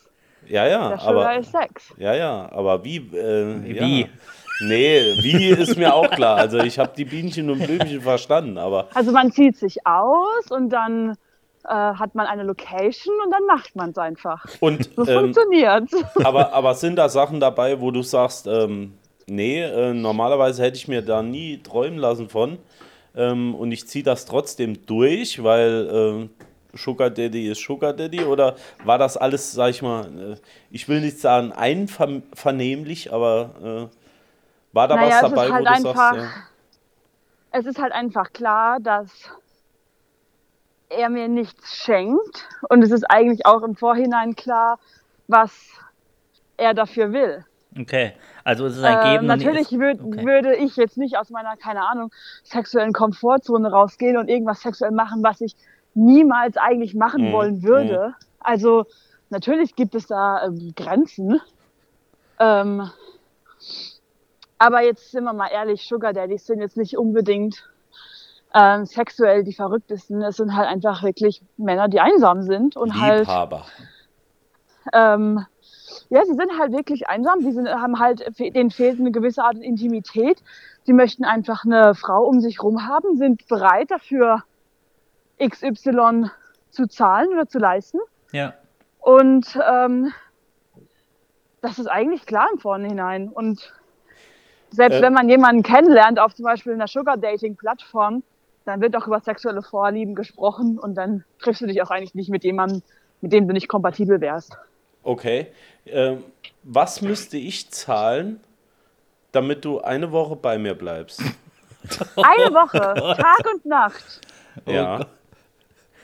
Ja, ja, Der Sugar aber... ist Sex. Ja, ja, aber wie? Äh, Wie? Ja. Nee, wie ist mir auch klar. Also ich habe die Bienchen und Blümchen verstanden, aber Also man zieht sich aus und dann äh, hat man eine Location und dann macht man es einfach. und So ähm, funktioniert. aber, aber sind da Sachen dabei, wo du sagst, ähm, nee, äh, normalerweise hätte ich mir da nie träumen lassen von ähm, und ich ziehe das trotzdem durch, weil ähm, Sugar Daddy ist Sugar Daddy oder war das alles, sag ich mal, äh, ich will nicht sagen einvernehmlich, aber äh, war da Naja, was es ist dabei, halt wo du einfach- sagst, ja, Es ist halt einfach klar, dass er mir nichts schenkt und es ist eigentlich auch im Vorhinein klar, was er dafür will. Okay, also es ist ein Äh, Geben. und natürlich ist- würd, okay. würde ich jetzt nicht aus meiner, keine Ahnung, sexuellen Komfortzone rausgehen und irgendwas sexuell machen, was ich niemals eigentlich machen Mhm, wollen würde. Also natürlich gibt es da ähm, Grenzen. Ähm, aber jetzt sind wir mal ehrlich, Sugar Daddies sind jetzt nicht unbedingt ähm, sexuell die verrücktesten. Es sind halt einfach wirklich Männer, die einsam sind und halt Liebhaber. ähm, ja, sie sind halt wirklich einsam. Die sind, haben halt, denen fehlt eine gewisse Art Intimität. Die möchten einfach eine Frau um sich rum haben, sind bereit dafür XY zu zahlen oder zu leisten. Ja, Und ähm, das ist eigentlich klar im Vornhinein. Und selbst Äh. wenn man jemanden kennenlernt auf zum Beispiel einer Sugar Dating Plattform, dann wird auch über sexuelle Vorlieben gesprochen und dann triffst du dich auch eigentlich nicht mit jemandem, mit dem du nicht kompatibel wärst. Okay. Ähm, was müsste ich zahlen, damit du eine Woche bei mir bleibst? Eine Woche, Tag und Nacht ja.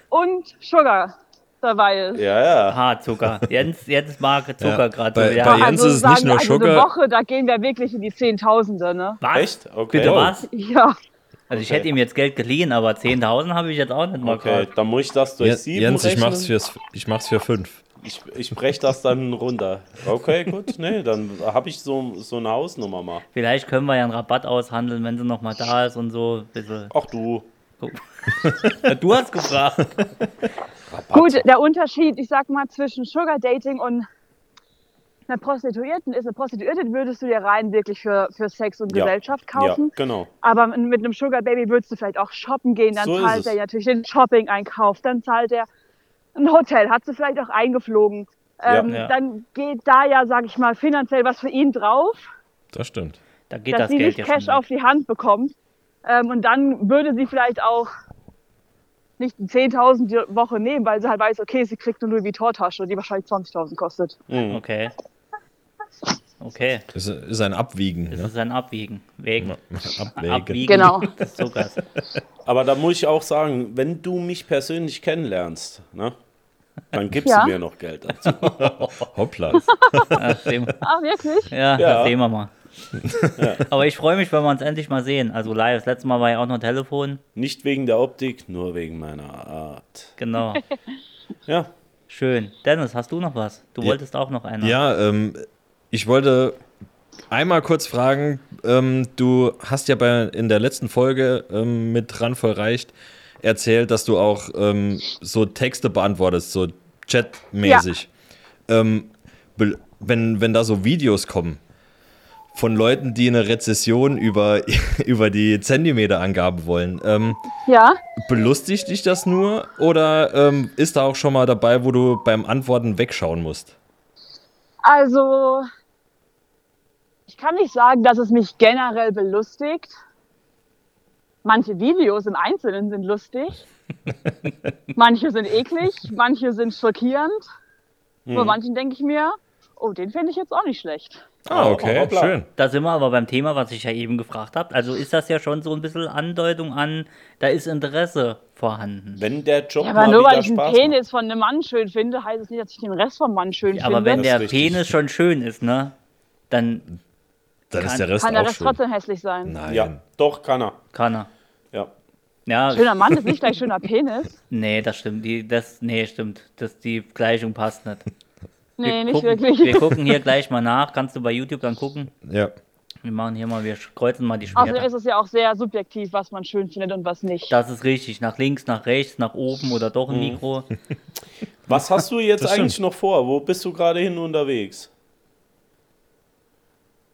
und Sugar. Dabei ist. Ja, ja. Haarzucker. Jens, Jens mag Zucker Ja, gerade bei-. Ja. bei Jens ist es nicht nur also Sugar. Eine Woche, da gehen wir wirklich in die Zehntausende, ne? Was? Echt? Okay. Bitte Oh. was? Ja. Also ich hätte ihm jetzt Geld geliehen, aber 10.000 habe ich jetzt auch nicht mal Okay, gerade. dann muss ich das durch Jens, sieben Jens ich, rechnen. mach's fürs, ich mach's für fünf. Ich, ich breche das dann runter. Okay, gut. Nee, dann habe ich so, so eine Hausnummer mal. Vielleicht können wir ja einen Rabatt aushandeln, wenn sie noch mal da ist und so. Ach du. Du hast gefragt. Gut, der Unterschied, ich sag mal, zwischen Sugar Dating und einer Prostituierten ist, eine Prostituierte würdest du dir rein wirklich für, für Sex und Ja. Gesellschaft Ja, kaufen. genau. Aber mit einem Sugar Baby würdest du vielleicht auch shoppen gehen, dann So zahlt er natürlich den Shopping-Einkauf, dann zahlt er ein Hotel, hat sie vielleicht auch eingeflogen. Ähm, Ja. Dann geht da ja, sag ich mal, finanziell was für ihn drauf, Das stimmt. Da geht dass das sie Geld nicht ja Cash auf die Hand bekommt. Ähm, und dann würde sie vielleicht auch nicht 10.000 die Woche nehmen, weil sie halt weiß, okay, sie kriegt eine Louis Vuitton-Tasche, die wahrscheinlich 20.000 kostet. Mhm. Okay. Okay, Ist, ist ein Abwiegen. das Ne? ist ein Abwiegen. Wegen. Abwägen. Abwiegen Genau. des Zuckers. Aber da muss ich auch sagen, wenn du mich persönlich kennenlernst, ne, dann gibst Ja. du mir noch Geld dazu. Hoppla. Ach, Ah, wirklich? ja, Ja. das sehen wir mal. Aber ich freue mich, wenn wir uns endlich mal sehen. Also live. Das letzte Mal war ja auch noch Telefon. Nicht wegen der Optik, nur wegen meiner Art. Genau. Ja, Schön. Dennis, hast du noch was? Du Ja. wolltest auch noch einer. Ja, ähm, ich wollte einmal kurz fragen, ähm, du hast ja bei, in der letzten Folge ähm, mit Randvoll reicht erzählt, dass du auch ähm, so Texte beantwortest, so chatmäßig. Ähm, be- wenn, wenn da so Videos kommen von Leuten, die eine Rezession über, über die Zentimeterangaben wollen, ähm, Ja. belustigt dich das nur oder ähm, ist da auch schon mal dabei, wo du beim Antworten wegschauen musst? Also, ich kann nicht sagen, dass es mich generell belustigt. Manche Videos im Einzelnen sind lustig. manche sind eklig, manche sind schockierend. Bei manchen denke ich mir, oh, den finde ich jetzt auch nicht schlecht. Ah, okay, hoppla. schön. Da sind wir aber beim Thema, was ich ja eben gefragt habe. Also ist das ja schon so ein bisschen Andeutung an, da ist Interesse vorhanden. wenn der Job Ja, mal aber nur weil ich einen Spaß Penis von einem Mann schön finde, heißt es nicht, dass ich den Rest vom Mann schön Ja, aber finde. wenn Das der ist richtig. Penis schon schön ist, ne? Dann Dann ist Kann- der Rest kann der auch Rest schön. trotzdem hässlich sein. Nein. macht. Ja, doch, kann er. kann er. Ja. Ja, Schöner Mann ist nicht gleich schöner Penis. nee, das stimmt. Die, das, nee, stimmt. Das, die Gleichung passt nicht. Nee, nicht gucken, wirklich. Wir gucken hier gleich mal nach. Kannst du bei YouTube dann gucken? Ja. Wir machen hier mal, wir kreuzen mal die Außerdem Schwerter. ist es ja auch sehr subjektiv, was man schön findet und was nicht. Das ist richtig. Nach links, nach rechts, nach oben oder doch ein Mhm. Mikro. Was hast du jetzt Das stimmt. eigentlich noch vor? Wo bist du gerade hin unterwegs?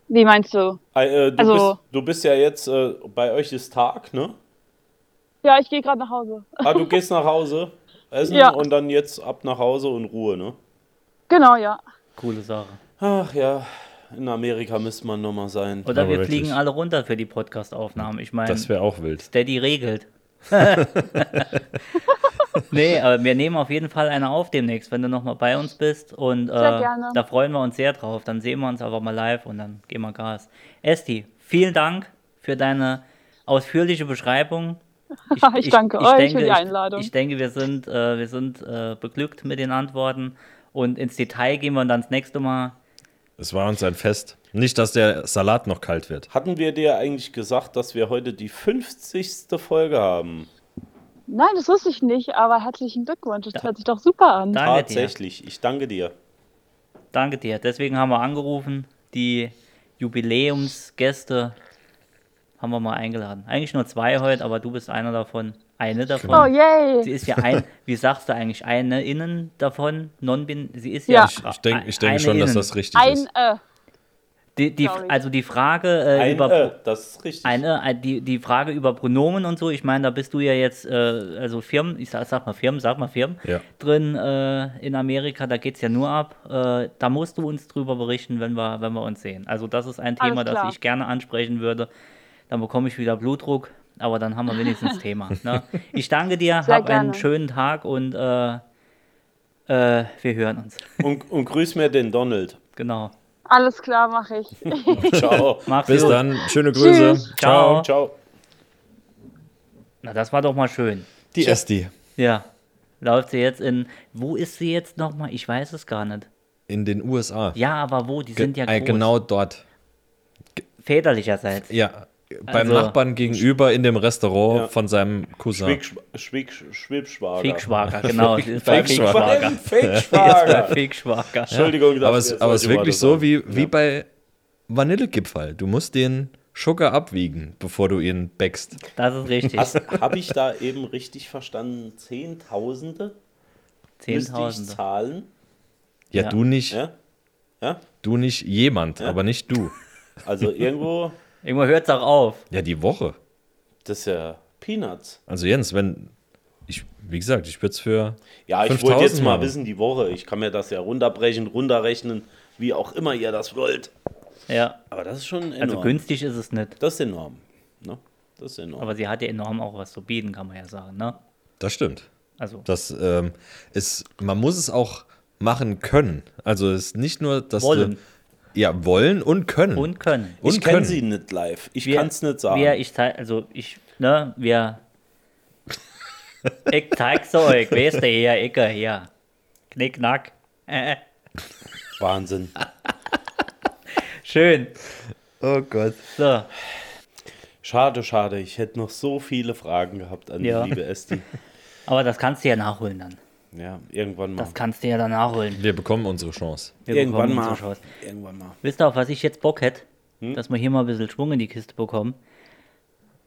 Wie meinst du? Äh, du, Also- bist, du bist ja jetzt, äh, bei euch ist Tag, ne? Ja, ich gehe gerade nach Hause. Ah, du gehst nach Hause, essen Ja. und dann jetzt ab nach Hause und Ruhe, ne? Genau, ja. Coole Sache. Ach ja, in Amerika müsste man nochmal sein. Oder Aber wir wirklich. fliegen alle runter für die Podcast-Aufnahmen. Ich meine, Das wäre auch wild. Steady regelt. nee, aber wir nehmen auf jeden Fall eine auf demnächst, wenn du nochmal bei uns bist. Und äh, Sehr gerne. da freuen wir uns sehr drauf. Dann sehen wir uns einfach mal live und dann gehen wir Gas. Esti, vielen Dank für deine ausführliche Beschreibung. Ich danke euch für die Einladung. Ich, ich denke, wir sind, äh, wir sind äh, beglückt mit den Antworten. Und ins Detail gehen wir dann das nächste Mal. Es war uns ein Fest. Nicht, dass der Salat noch kalt wird. Hatten wir dir eigentlich gesagt, dass wir heute die 50. Folge haben? Nein, das wusste ich nicht, aber herzlichen Glückwunsch. Das hört sich doch super an. Danke dir. Tatsächlich, ich danke dir. Danke dir. Deswegen haben wir angerufen. Die Jubiläumsgäste haben wir mal eingeladen. Eigentlich nur zwei heute, aber du bist einer davon. Eine davon. Oh, yay. Sie ist ja ein, wie sagst du eigentlich, eine innen davon? Non bin, sie ist Ja. ja. Ich- Ich denke ich denk schon, dass innen. das richtig Ein, ist. äh, Die, die, also die Frage äh, Ein, über äh, das ist richtig. eine, äh, die, die Frage über Pronomen und so, ich meine, da bist du ja jetzt, äh, also Firmen, ich sag, sag mal Firmen, sag mal Firmen, Ja. drin äh, in Amerika, da geht es ja nur ab. Äh, da musst du uns drüber berichten, wenn wir, wenn wir uns sehen. Also das ist ein Thema, das ich gerne ansprechen würde. Dann bekomme ich wieder Blutdruck, aber dann haben wir wenigstens Thema. Ne? Ich danke dir, Sehr hab einen schönen Tag und äh, äh, wir hören uns. Und, und grüß mir den Donald. Genau. alles klar, mache ich. Ciao. Mach's Bis gut. dann. Schöne Grüße. Tschüss. Ciao. Ciao. Na, das war doch mal schön. Die Esti. Ja. Läuft sie jetzt in. Wo ist sie jetzt nochmal? Ich weiß es gar nicht. In den USA. Ja, aber wo? Die sind ja Ge- äh, groß. genau dort. Väterlicherseits. Ja, beim Also- Nachbarn gegenüber in dem Restaurant Ja. von seinem Cousin. Schwieg, Schwieg, Schwibschwager. Fickschwager, genau. ist bei Fickschwager. Fickschwager. Entschuldigung, Aber es, aber es ist wirklich so wie, wie bei Vanillegipfel. Du musst den Sugar abwiegen, bevor du ihn backst. Das ist richtig. Habe ich da eben richtig verstanden? Zehntausende Zehntausende. zahlen? Ja, Ja. du nicht, Ja? Ja? du nicht jemand, aber nicht du. Also irgendwo, Irgendwann hört es auch auf. Ja, die Woche. das ist ja Peanuts. Also Jens, wenn ich, wie gesagt, ich würde es für Ja, ich 5000 wollte jetzt mal machen. wissen, die Woche. Ich kann mir das ja runterbrechen, runterrechnen, wie auch immer ihr das wollt. Ja. Aber das ist schon enorm. Also günstig ist es nicht. Das ist enorm. Ne? Das ist enorm. Aber sie hat ja enorm auch was zu bieten, kann man ja sagen. Ne? Das stimmt. Also, Das ähm, ist, man muss es auch machen können. Also es ist nicht nur, dass Wollen. du ja wollen und können. und können. und ich kenne können. sie nicht live. Ich kann es nicht sagen. Wir, ich zeig, also ich, ne, wir. ich zeig's euch, weißt du, hier, Ecke, hier. Knick, knack. Äh, äh. Wahnsinn. Schön. Oh Gott. So, Schade, schade. Ich hätte noch so viele Fragen gehabt an Ja. die liebe Esti. aber das kannst du ja nachholen dann. Ja, irgendwann mal. Das kannst du ja dann nachholen. Wir bekommen unsere Chance. Wir irgendwann bekommen mal. unsere Chance. Irgendwann mal. Wisst ihr, auf was ich jetzt Bock hätte? Hm? Dass wir hier mal ein bisschen Schwung in die Kiste bekommen.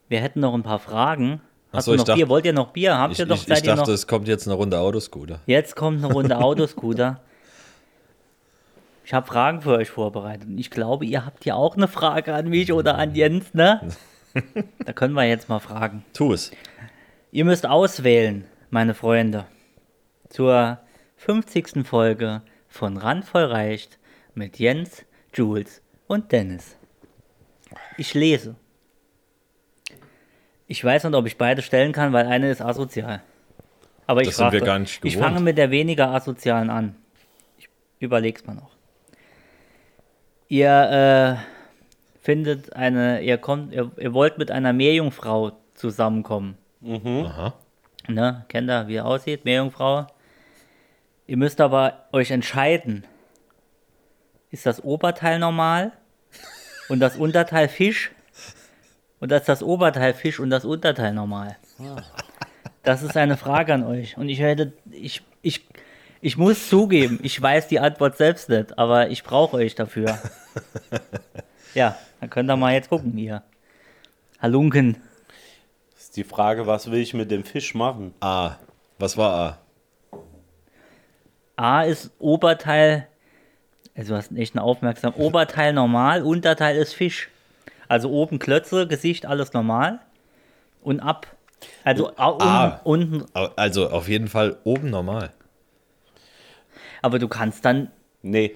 Wir hätten noch ein paar Fragen. Hast so, du noch dachte- Bier? Wollt ihr noch Bier? Habt Ich, ihr doch, ich, ich seid dachte, noch? es kommt jetzt eine Runde Autoscooter. Jetzt kommt eine Runde Autoscooter. Ich habe Fragen für euch vorbereitet. Und ich glaube, ihr habt ja auch eine Frage an mich oder an Jens, ne? Da können wir jetzt mal fragen. Tu es. Ihr müsst auswählen, meine Freunde, zur 50. Folge von Randvoll reicht mit Jens, Jules und Dennis. Ich lese. Ich weiß nicht, ob ich beide stellen kann, weil eine ist asozial. Aber ich Das sind frage- wir gar nicht Ich fange mit der weniger asozialen an. Ich überleg's mal noch. Ihr äh, findet eine, ihr kommt, ihr, ihr wollt mit einer Meerjungfrau zusammenkommen. Aha. Ne, kennt ihr, wie er aussieht, Meerjungfrau. Ihr müsst aber euch entscheiden. Ist das Oberteil normal und das Unterteil Fisch? Und ist das Oberteil Fisch und das Unterteil normal? Das ist eine Frage an euch. Und ich hätte, ich, ich, ich muss zugeben, ich weiß die Antwort selbst nicht, aber ich brauche euch dafür. Ja, dann könnt ihr mal jetzt gucken hier. Halunken. Ist die Frage, was will ich mit dem Fisch machen? A. Was war A? A ist Oberteil, also du hast echt einen aufmerksam. Oberteil normal, Unterteil ist Fisch. Also oben Klötze, Gesicht, alles normal. Und ab. Also Ah. unten, Also auf jeden Fall oben normal. Aber du kannst dann. Nee,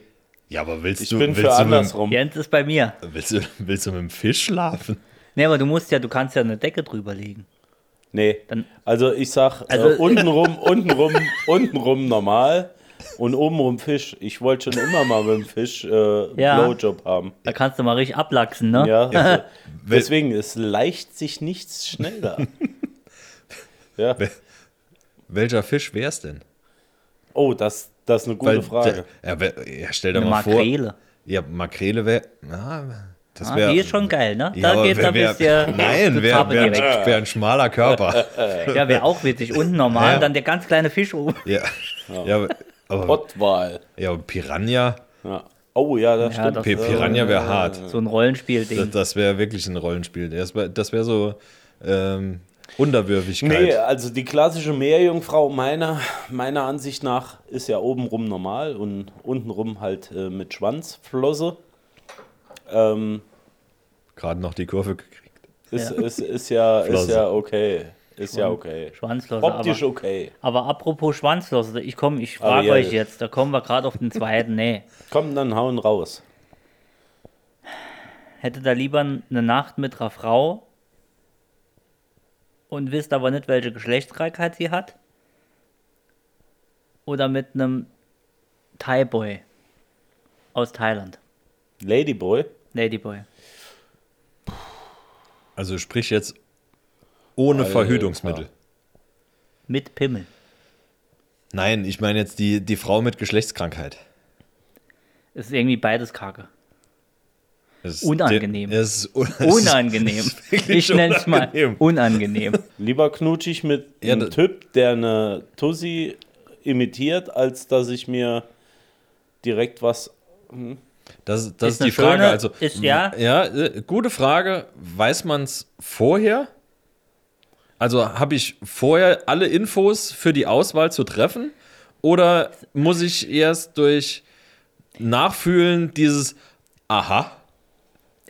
Ja, aber willst ich du, bin willst für du mit, andersrum. Jens ist bei mir. willst, du, willst du mit dem Fisch schlafen? Nee, aber du musst ja, du kannst ja eine Decke drüber legen. Nee. Dann- also ich sag, Also- äh, untenrum, untenrum, untenrum normal und obenrum Fisch. Ich wollte schon immer mal mit dem Fisch äh, Ja. Blowjob haben. Da kannst du mal richtig ablachsen, ne? Ja, also, deswegen, es leicht sich nichts schneller. ja. Welcher Fisch wär's denn? Oh, das, das ist eine gute Frage. der- Ja, wer- ja, stell dir Eine mal vor. Makrele. Ja, Makrele wäre. Das Ah, wär, die ist schon geil, ne? Ja, Da aber geht wär, ein bisschen. Nein, wäre wär, wär ein schmaler Körper. Ja, wäre auch witzig. Unten normal, Ja. dann der ganz kleine Fisch oben. ja. Ja. Aber- Pottwal. ja, aber Piranha, Ja. Oh ja, das Ja, stimmt. das- Pi- Piranha wäre hart. So ein Rollenspielding. Das, das wäre wirklich ein Rollenspiel. Das wäre wär so ähm, Unterwürfigkeit. Nee, also die klassische Meerjungfrau meiner, meiner Ansicht nach ist ja obenrum normal und untenrum halt äh, mit Schwanzflosse. Ähm, Gerade noch die Kurve gekriegt. ist, Ja. Ist, ist, ja, ist ja okay. Ist ja okay. Schwanzlose. Optisch aber, okay. aber apropos Schwanzlose, ich komme, ich frage euch jetzt, da kommen wir gerade auf den zweiten. Nee. Komm, dann hauen raus. Hättet ihr lieber eine Nacht mit einer Frau und wisst aber nicht, welche Geschlechtskrankheit sie hat? Oder mit einem Thai-Boy aus Thailand? Ladyboy? Ladyboy. Also sprich jetzt ohne Alter. Verhütungsmittel. Mit Pimmel. Nein, ich meine jetzt die, die Frau mit Geschlechtskrankheit. Es ist irgendwie beides Kacke. Es ist Unangenehm. Es ist un Unangenehm. es ist Ich nenne es mal unangenehm. Lieber knutsche ich mit Ja, einem Typ, der eine Tussi imitiert, als dass ich mir direkt was. Das, das Ist ist, die Frage. schöne- also, ist- ja. ja, äh, gute Frage. Weiß man es vorher? Also habe ich vorher alle Infos für die Auswahl zu treffen? Oder muss ich erst durch Nachfühlen dieses Aha,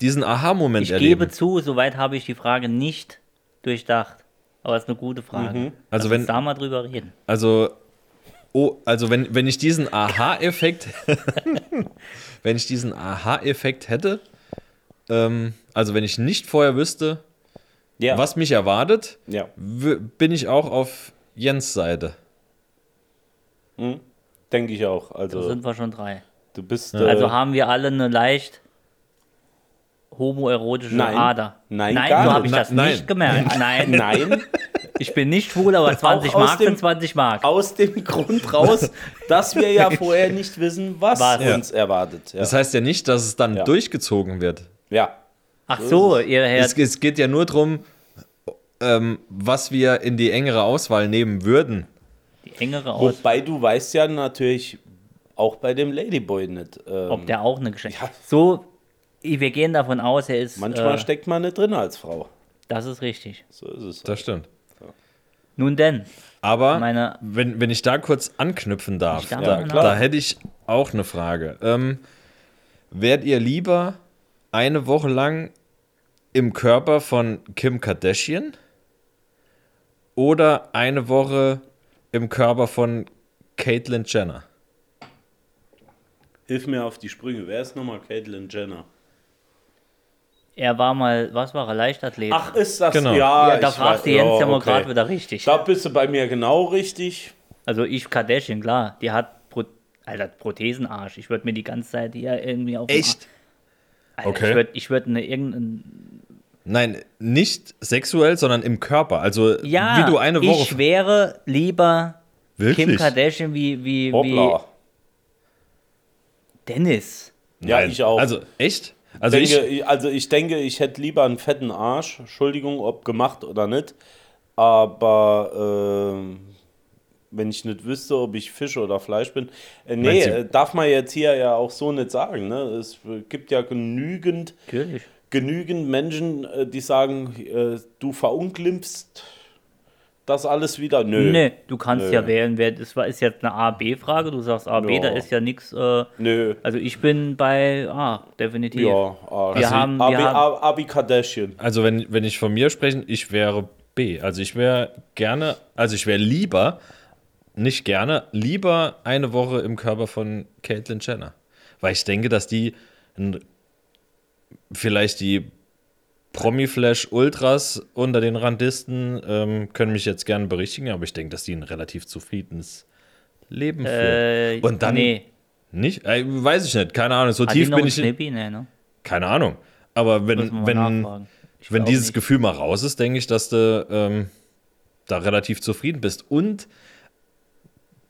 diesen Aha-Moment Ich erleben? gebe zu, soweit habe ich die Frage nicht durchdacht. Aber es ist eine gute Frage. Also Lass wenn- uns da mal drüber reden. Also, oh, also wenn, wenn ich diesen Aha-Effekt, wenn ich diesen Aha-Effekt hätte, ähm, also wenn ich nicht vorher wüsste, Ja. was mich erwartet, Ja. bin ich auch auf Jens Seite. Denke ich auch. Da Also, sind wir schon drei. du bist. Also äh, haben wir alle eine leicht homoerotische Nein. Ader. Nein, Nein, gar so habe ich das Nein. nicht gemerkt. Nein, Nein, ich bin nicht schwul, aber 20 aus Mark dem- sind 20 Mark. aus dem Grund raus, dass wir ja vorher nicht wissen, was, Was? uns erwartet. Ja. Das heißt ja nicht, dass es dann Ja. durchgezogen wird. ja. Ach so, ihr Herr, Es, es geht ja nur darum, ähm, was wir in die engere Auswahl nehmen würden. die engere aus, Wobei du weißt ja natürlich auch bei dem Ladyboy nicht. Ähm, ob der auch eine Geschenk. Ja. So, wir gehen davon aus, er ist. manchmal äh, steckt man nicht drin als Frau. Das ist richtig. So ist es. Das stimmt. Nun denn, Aber Meine- wenn, wenn ich da kurz anknüpfen darf, da, da hätte ich auch eine Frage. Ähm, wärt ihr lieber eine Woche lang im Körper von Kim Kardashian oder eine Woche im Körper von Caitlyn Jenner? Hilf mir auf die Sprünge. Wer ist nochmal Caitlyn Jenner? er war mal, was war er, Leichtathlet? Ach, ist das? Genau. Ja, ja, da fragst du Jens ja, ja mal okay. gerade wieder richtig. Da bist du bei mir genau richtig. Also ich, Kardashian, klar, die hat Pro Alter, Prothesenarsch. Ich würde mir die ganze Zeit hier irgendwie auf Echt? Alter, Okay. Ich würde ich würd eine irgendein Nein, nicht sexuell, sondern im Körper. Also Ja, wie du eine Woche. ich wäre lieber Kim Wirklich? Kardashian wie, wie, wie Hoppla. Dennis. Ja, Nein. ich auch. Also echt? Also denke, ich, also ich denke, ich hätte lieber einen fetten Arsch. Entschuldigung, ob gemacht oder nicht. Aber ähm, wenn ich nicht wüsste, ob ich Fisch oder Fleisch bin. Äh, nee, äh, darf man jetzt hier ja auch so nicht sagen. Ne? Es gibt ja genügend, Natürlich. genügend Menschen, äh, die sagen, äh, du verunglimpfst das alles wieder. Nö. Nee, du kannst Nö. ja wählen, wer das war, ist jetzt eine A-B-Frage. Du sagst A-B, Ja. da ist ja nichts. Äh, Nö. also ich bin bei A, definitiv. Ja, Arsch. Wir haben- wir Abi, haben- Abi, Abi Kardashian. also wenn, wenn ich von mir spreche, ich wäre B. Also ich wäre gerne, also ich wäre lieber, nicht gerne, lieber eine Woche im Körper von Caitlyn Jenner. Weil ich denke, dass die vielleicht die Promi-Flash Ultras unter den Randisten ähm, können mich jetzt gerne berichtigen, aber ich denke, dass die ein relativ zufriedenes Leben Äh, führen. Und dann nee, nicht, äh, weiß ich nicht, keine Ahnung, so hat tief bin ich? Nee, ne? keine Ahnung. Aber wenn, wenn, wenn dieses nicht. Gefühl mal raus ist, denke ich, dass du ähm, da relativ zufrieden bist. Und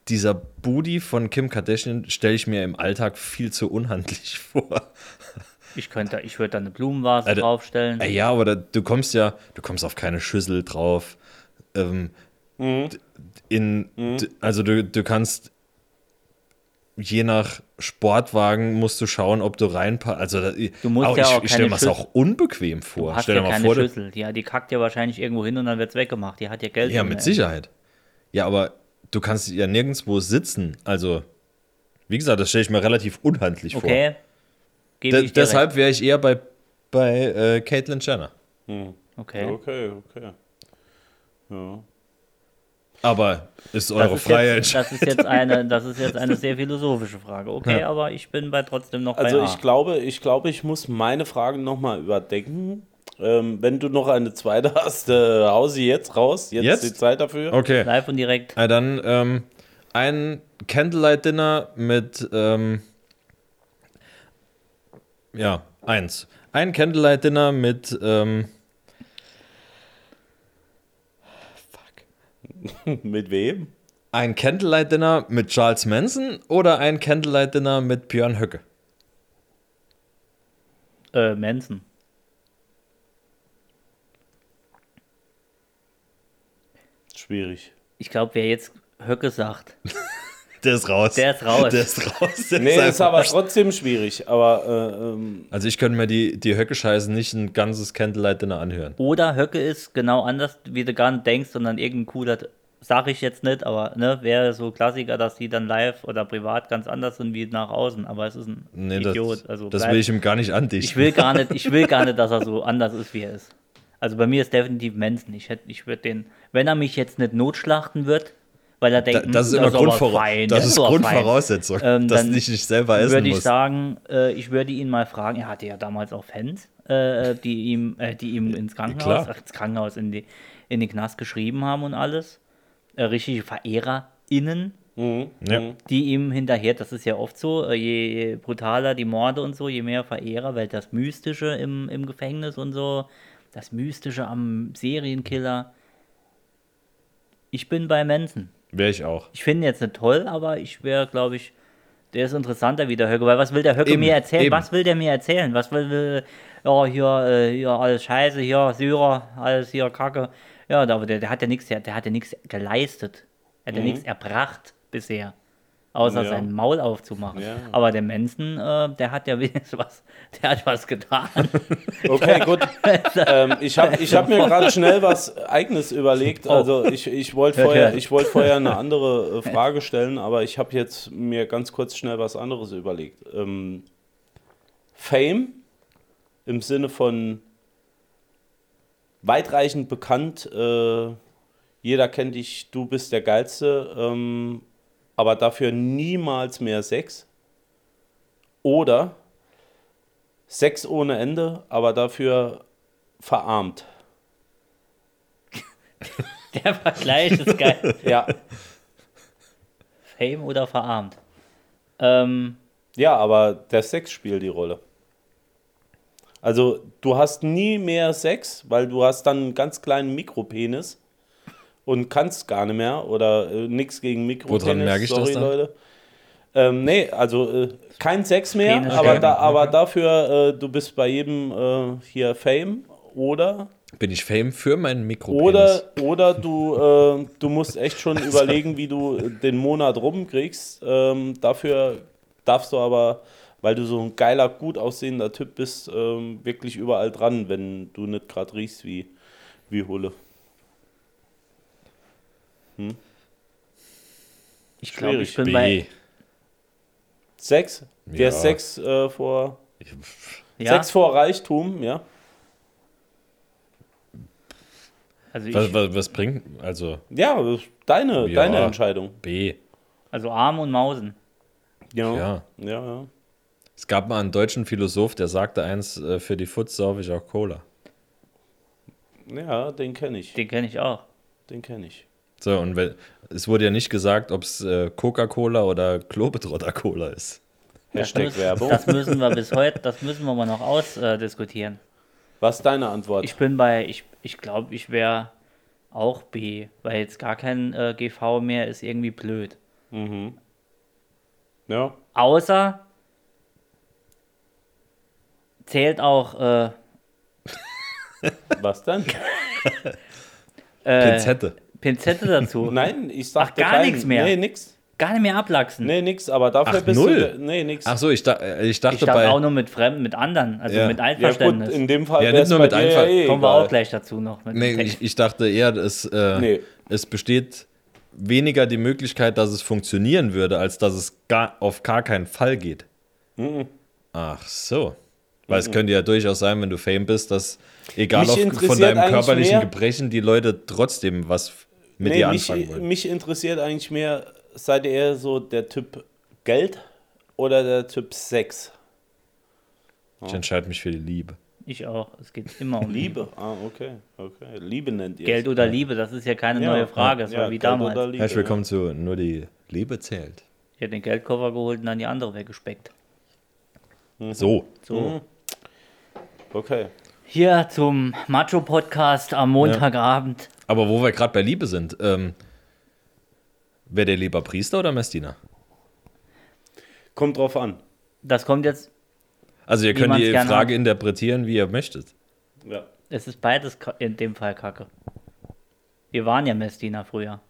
dieser Booty von Kim Kardashian stelle ich mir im Alltag viel zu unhandlich vor. Ich könnte, ich würde da eine Blumenvase Alter, draufstellen. Äh, ja, aber da, du kommst ja, du kommst auf keine Schüssel drauf. Ähm, Mhm. in, d- also du, du kannst je nach Sportwagen musst du schauen, ob du reinpasst. Also da, Du musst auch, ja ich, auch ich stelle keine mir das auch unbequem Du vor. hast Stell ja dir mal keine vor, du- Schüssel. Die, die kackt ja wahrscheinlich irgendwo hin und dann wird es weggemacht. Die hat ja Geld. Ja, mit. Sicherheit. Ja, aber du kannst ja nirgendwo sitzen. Also, wie gesagt, das stelle ich mir relativ unhandlich Okay. vor. Dir deshalb wäre ich eher bei, bei äh, Caitlyn Jenner. recht. Okay. Okay, okay. Ja. Aber ist eure Freiheit. jetzt, das, ist jetzt eine, das ist jetzt eine sehr philosophische Frage. Okay, Ja. aber ich bin bei trotzdem noch Also bei A. ich glaube, ich glaube, ich muss meine Fragen nochmal überdenken. Ähm, wenn du noch eine zweite hast, äh, hau sie jetzt raus. Jetzt, Jetzt? die Zeit dafür. okay. Live und direkt. Na, dann ähm, ein Candlelight-Dinner mit, ähm, ja, eins. Ein Candlelight-Dinner mit, ähm, Mit wem? Ein Candlelight Dinner mit Charles Manson oder ein Candlelight Dinner mit Björn Höcke? Äh, Manson. Schwierig. Ich glaube, wer jetzt Höcke sagt, Der ist raus. Der ist raus. Der ist raus. Der Nee, ist einfach- aber trotzdem schwierig. Aber äh, ähm, Also ich könnte mir die, die Höcke-Scheiße nicht ein ganzes Candlelight Dinner anhören. oder Höcke ist genau anders, wie du gar nicht denkst, sondern irgendein cooler, sag ich jetzt nicht, aber ne, wäre so Klassiker, dass die dann live oder privat ganz anders sind wie nach außen, aber es ist ein Nee, Idiot. das, also das bleib- will ich ihm gar nicht andichten. ich will gar nicht, ich will gar nicht, dass er so anders ist, wie er ist. Also bei mir ist definitiv Manson. Ich hätte, ich würde den, wenn er mich jetzt nicht notschlachten wird, weil er Da, denkt, das ist hm, immer aber Grundvora fein, das der ist aber fein. Grundvoraussetzung, Ähm, dass dich nicht selber essen würde ich musst. sagen, äh, ich würde ihn mal fragen, er hatte ja damals auch Fans, äh, die ihm, äh, die ihm ins Krankenhaus, ach, ins Krankenhaus, in, die, in den Knast geschrieben haben und alles. Äh, richtige VerehrerInnen, ja. die ihm hinterher, das ist ja oft so, äh, je, je brutaler die Morde und so, je mehr Verehrer, weil das Mystische im, im Gefängnis und so, das Mystische am Serienkiller. Ich bin bei Manson. Wäre ich auch. Ich finde ihn jetzt nicht toll, aber ich wäre, glaube ich, der ist interessanter wie der Höcke. Weil was will der Höcke Eben, mir erzählen? eben. Was will der mir erzählen? Was will, will ja, hier, äh, hier alles Scheiße, hier Syrer, alles hier Kacke. Ja, aber der, der hat ja nichts, der, der hat ja nichts geleistet. Er hat ja nichts erbracht bisher. Außer Ja. sein Maul aufzumachen. Ja. Aber der Manson, äh, der hat ja wenigstens was, der hat was getan. okay, gut. ähm, ich habe ich hab mir gerade schnell was Eigenes überlegt. Also ich, ich wollte vorher, ich wollt vorher eine andere äh, Frage stellen, aber ich habe jetzt mir ganz kurz schnell was anderes überlegt. Ähm, Fame im Sinne von weitreichend bekannt, äh, jeder kennt dich, du bist der Geilste, ähm, aber dafür niemals mehr Sex. Oder Sex ohne Ende, aber dafür verarmt. Der Vergleich ist geil. Ja, Fame oder verarmt? Ähm, ja, aber der Sex spielt die Rolle. Also du hast nie mehr Sex, weil du hast dann einen ganz kleinen Mikropenis und kannst gar nicht mehr oder äh, nichts gegen Mikropenis. Woran merke ich das sorry, dann? Leute. Ähm, nee, also äh, kein Sex mehr, Penis aber, da, aber dafür, äh, du bist bei jedem äh, hier Fame oder Bin ich Fame für meinen Mikropenis? Oder, oder du, äh, du musst echt schon überlegen, wie du den Monat rumkriegst. Ähm, dafür darfst du aber, weil du so ein geiler, gut aussehender Typ bist, ähm, wirklich überall dran, wenn du nicht gerade riechst wie, wie Hulle. Ich glaube, ich bin B. bei. Sex? Der Ja. Sex äh, vor Ja, Sex vor Reichtum, ja. also, ich, Was, was, was bringt, also Ja, ist deine, Ja. deine Entscheidung. B. also Arm und Mausen. Ja. Ja. Ja, ja. Es gab mal einen deutschen Philosoph, der sagte eins, äh, für die Futz saufe ich auch Cola. Ja, den kenne ich. Den kenne ich auch. Den kenne ich. So, und es wurde ja nicht gesagt, ob es äh, Coca-Cola oder Globetrotter Cola ist. Hashtag Das, Werbung. das müssen wir bis heute, das müssen wir mal noch ausdiskutieren. Was ist deine Antwort? Ich bin bei, ich, ich glaube, ich wäre auch B, weil jetzt gar kein äh, GV mehr ist irgendwie blöd. ja. Außer zählt auch äh, Was denn? äh, Pinzette. Pinzette dazu. Nein, ich sagte gar keinen. nichts mehr. Nee, nix. Gar nicht mehr ablachsen. Nee, nix, aber dafür Ach, bist null? du. Nee, nix. Ach so, ich, da, äh, ich dachte ich dachte bei. auch nur mit Fremden, mit anderen, also Ja. mit ja, gut, Einverständnis. in dem Fall Ja, nicht nur mit Einfall. Ja eh Kommen wir auch gleich dazu noch. Mit nee, ich, ich dachte eher, es, äh, Nee. es besteht weniger die Möglichkeit, dass es funktionieren würde, als dass es gar, auf gar keinen Fall geht. Mhm. Ach so. Weil es könnte ja durchaus sein, wenn du Fame bist, dass egal auf, von deinem körperlichen mehr- Gebrechen die Leute trotzdem was mit Nee, dir mich, anfangen wollen. mich interessiert eigentlich mehr, seid ihr eher so der Typ Geld oder der Typ Sex? Ich entscheide mich für die Liebe. Ich auch. Es geht immer um Liebe. Ah, okay. okay. Liebe nennt ihr Geld oder Liebe, das ist ja keine Ja, neue Frage. Das ja, war wie Geld damals. oder Liebe, Herzlich willkommen zu Nur die Liebe zählt. Ich hätte den Geldkoffer geholt und dann die andere weggespeckt. So. So. Ja. Okay. Hier zum Macho-Podcast am Montagabend. Aber wo wir gerade bei Liebe sind, ähm, Wäre der lieber Priester oder Messdiener? Kommt drauf an. Das kommt jetzt, Also ihr könnt die Frage hat. interpretieren, wie ihr möchtet. Ja. es ist beides in dem Fall kacke. Wir waren ja Messdiener früher.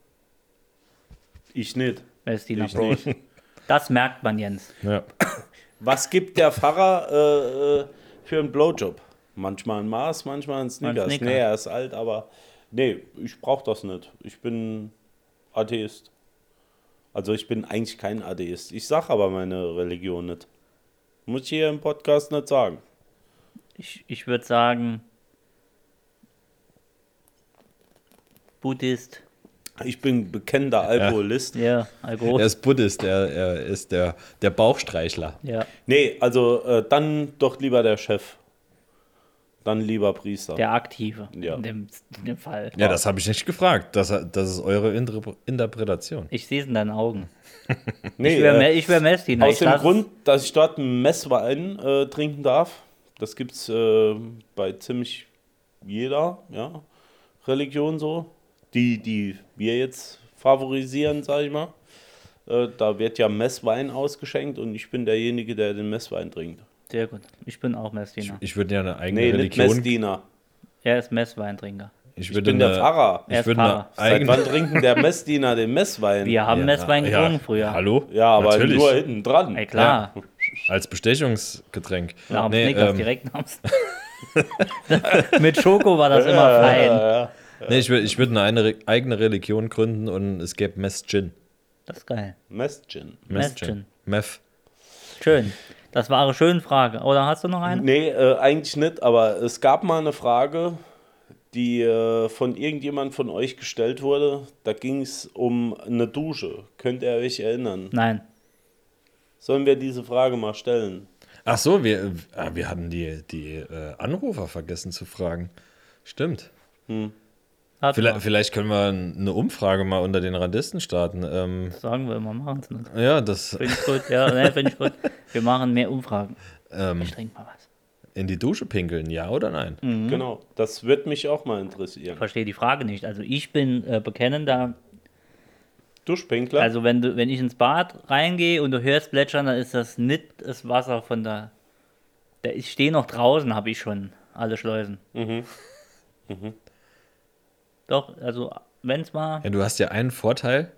Ich nicht. Messdiener Ich Bros. nicht. Das merkt man, Jens. Ja. Was gibt der Pfarrer äh, äh, für einen Blowjob? Manchmal ein Mars, manchmal ein Snickers. Snicker. Nee, er ist alt, aber nee, ich brauche das nicht. Ich bin Atheist. Also ich bin eigentlich kein Atheist. Ich sage aber meine Religion nicht. Muss ich hier im Podcast nicht sagen. Ich, ich würde sagen, Buddhist. Ich bin bekennender Alkoholist. Ja, Alkohol. Er ist Buddhist, er, er ist der, der Bauchstreichler. ja, Nee, also äh, dann doch lieber der Chef. Dann lieber Priester. der Aktive Ja. in, dem, in dem Fall. Ja, das habe ich nicht gefragt. Das, das ist eure Inter Interpretation. Ich sehe es in deinen Augen. nee, Ich wäre äh, wär Messdiener. Aus Ich dem Grund, dass ich dort einen Messwein äh, trinken darf. Das gibt es äh, bei ziemlich jeder ja, Religion so. Die, die wir jetzt favorisieren, sage ich mal. Äh, da wird ja Messwein ausgeschenkt und ich bin derjenige, der den Messwein trinkt. Sehr gut. Ich bin auch Messdiener. Ich würde ja eine eigene Nee, nicht Religion. Messdiener. Er ist Messweintrinker. Ich, Ich bin der eine, Pfarrer. Er Ich eine Pfarrer. Seit wann eigene. trinken der Messdiener den Messwein? Wir haben Ja, Messwein ja, getrunken früher. Hallo? ja, aber Natürlich. nur hinten dran. Ey, klar. Als Bestechungsgetränk. Dem Nee, Snickers ähm, direkt namens. Mit Schoko war das immer fein. nee, ich würde ich würd eine eine eigene Religion gründen und es gäbe Mess-Gin. Das ist geil. Messgin. Mess-Gin. Meth. Schön. Das war eine schöne Frage. Oder hast du noch eine? Nee, äh, eigentlich nicht, aber es gab mal eine Frage, die äh, von irgendjemand von euch gestellt wurde. Da ging es um eine Dusche. Könnt ihr euch erinnern? Nein. Sollen wir diese Frage mal stellen? Ach so, wir, äh, wir hatten die, die äh, Anrufer vergessen zu fragen. Stimmt. Hat Vielleicht, vielleicht können wir eine Umfrage mal unter den Radisten starten. Ähm, Sagen wir immer, machen es nicht. ja, das Finde ich gut. Ja, ne, finde ich gut. Wir machen mehr Umfragen. ähm, Ich trinke mal was. in die Dusche pinkeln, ja oder nein? Mhm. Genau, das wird mich auch mal interessieren. Ich verstehe die Frage nicht. Also ich bin äh, bekennender. Duschpinkler? Also wenn du, wenn ich ins Bad reingehe und du hörst plätschern, dann ist das nicht das Wasser von der. der ich stehe noch draußen, habe ich schon alle Schleusen. Mhm. Doch, also wenn es mal. Ja, du hast ja einen Vorteil,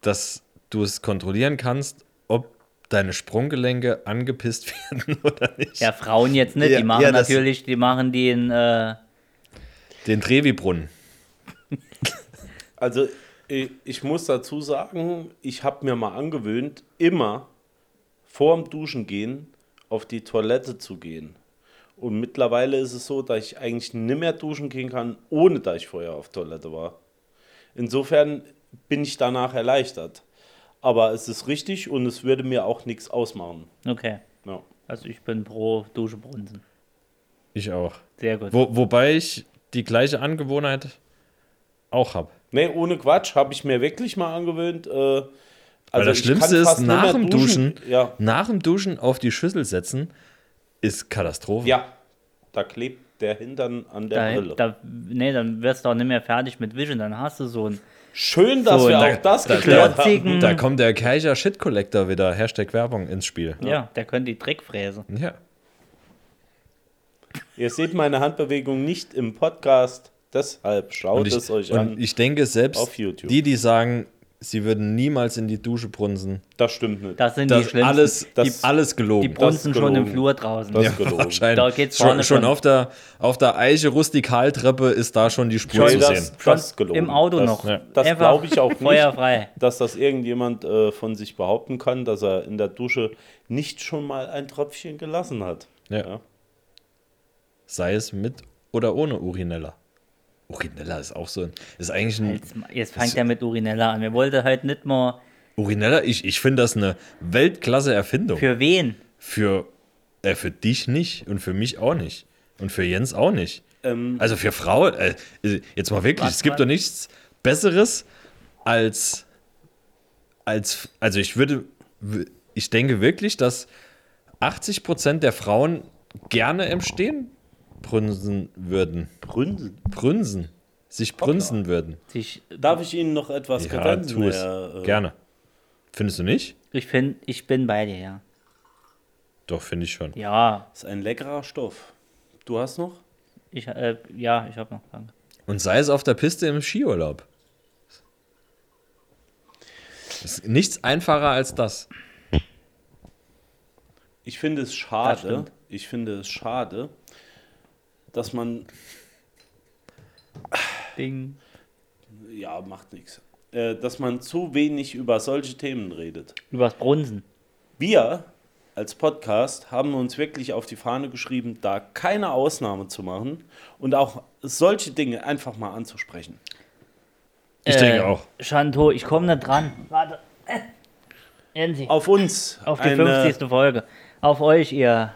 dass du es kontrollieren kannst, ob deine Sprunggelenke angepisst werden oder nicht. Ja, Frauen jetzt nicht. Ja, die machen ja, natürlich, die machen den. Äh, Den Trevi-Brunnen. Also ich, ich muss dazu sagen, ich habe mir mal angewöhnt, immer vorm Duschen gehen auf die Toilette zu gehen. Und mittlerweile ist es so, dass ich eigentlich nicht mehr duschen gehen kann, ohne dass ich vorher auf Toilette war. Insofern bin ich danach erleichtert. Aber es ist richtig und es würde mir auch nichts ausmachen. okay. Ja. Also ich bin pro Duschebrunsen. Ich auch. Sehr gut. Wo, wobei ich die gleiche Angewohnheit auch habe. Nee, ohne Quatsch, habe ich mir wirklich mal angewöhnt. Äh, also Weil das ich Schlimmste kann ist, nach dem Duschen, Ja, nach dem Duschen auf die Schüssel setzen, ist Katastrophe. ja, da klebt der Hintern an der Da, Brille. da, nee, dann wirst du auch nicht mehr fertig mit Wischen. Dann hast du so ein Schön, dass So, wir da- auch das da- geklärt da- haben. Da kommt der Kaiser Shit Collector wieder, Hashtag Werbung, ins Spiel. Ja, der könnte die Dreckfräse. Ja. Ihr seht meine Handbewegung nicht im Podcast, deshalb schaut ich, es euch und an. ich denke, selbst Auf YouTube. die, die sagen, sie würden niemals in die Dusche brunsen, das stimmt nicht. Das sind die das schlimmsten. alles, Das- die, alles gelogen. die brunzen das schon im gelogen. Flur draußen. Das ja, ist gelogen. wahrscheinlich. Da geht's schon, schon schon- auf der, auf der Eiche Rustikaltreppe ist da schon die Spur Nee, zu das, sehen. Schon das ist gelogen. im Auto das, noch. ja. Das Einfach glaube ich auch nicht, Feuerfrei. dass das irgendjemand äh, von sich behaupten kann, dass er in der Dusche nicht schon mal ein Tröpfchen gelassen hat. Ja. Ja. Sei es mit oder ohne Urinella. Urinella ist auch so ein. Ist eigentlich ein. Jetzt, jetzt fängt er mit Urinella an. Wir wollten halt nicht mal. Urinella, ich, ich finde das eine Weltklasse-Erfindung. Für, Für wen? für, äh, für dich nicht und für mich auch nicht. Und für Jens auch nicht. Ähm, Also für Frauen, äh, jetzt mal wirklich, Was, es gibt was? doch nichts Besseres als, als, also ich würde, ich denke wirklich, dass 80% der Frauen gerne im Stehen brünsen würden. Brünsen. Brünsen. sich brunzen würden. Sich, Darf ich Ihnen noch etwas Ja, tu es. Äh, Gerne. Findest du nicht? ich finde, ich bin bei dir, ja. Doch, finde ich schon. Ja, Ist ein leckerer Stoff. Du hast noch? ich, äh, ja, ich habe noch Danke. Und sei es auf der Piste im Skiurlaub. Ist nichts einfacher als das. Ich finde es schade. Ich finde es schade, dass man Ding. ja macht nichts, äh, dass man zu wenig über solche Themen redet. Übers Brunsen. Wir als Podcast haben uns wirklich auf die Fahne geschrieben, da keine Ausnahme zu machen und auch solche Dinge einfach mal anzusprechen. Ich denke auch. Chanto, ich komme nicht dran. Warte. Äh. Auf uns Auf die eine, 50. Folge. Auf euch, ihr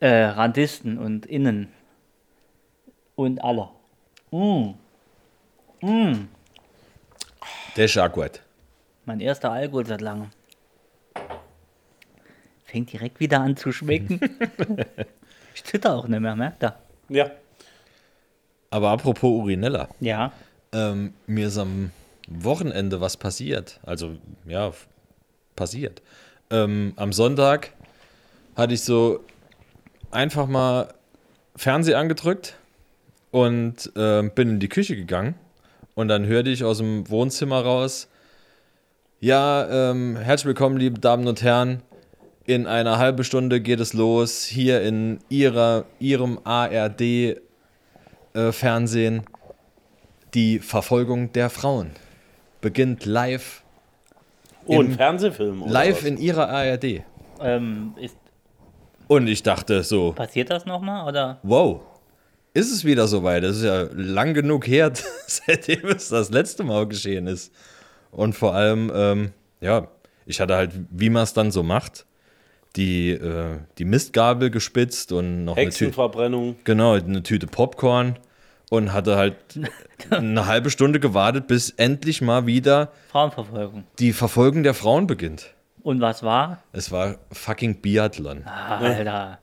äh, Randisten und Innen. Und alle. Mm. Mm. Der ist auch gut. Mein erster Alkohol seit langem. Fängt direkt wieder an zu schmecken. ich zitter auch nicht mehr, merkt ihr? Ja, Aber apropos Urinella. Ja. Ähm, mir ist am Wochenende was passiert. Also, ja, passiert. Ähm, am Sonntag hatte ich so einfach mal Fernseh angedrückt und ähm, bin in die Küche gegangen. Und dann hörte ich aus dem Wohnzimmer raus, ja, ähm, herzlich willkommen, liebe Damen und Herren. In einer halben Stunde geht es los, hier in ihrer, Ihrem ARD-Fernsehen. die Verfolgung der Frauen beginnt live, oh, ein Im- Fernsehfilm. oder live was? in ihrer ARD. Ähm, ist, Und ich dachte so, passiert das nochmal? Oder? wow, ist es wieder soweit? Das ist ja lang genug her, seitdem es das letzte Mal geschehen ist. Und vor allem, ähm, ja, ich hatte halt, wie man es dann so macht, die, äh, die Mistgabel gespitzt und noch eine Tüte, Hexenverbrennung. genau, eine Tüte Popcorn und hatte halt eine halbe Stunde gewartet, bis endlich mal wieder Frauenverfolgung. die Verfolgung der Frauen beginnt. Und was war? Es war fucking Biathlon. Alter.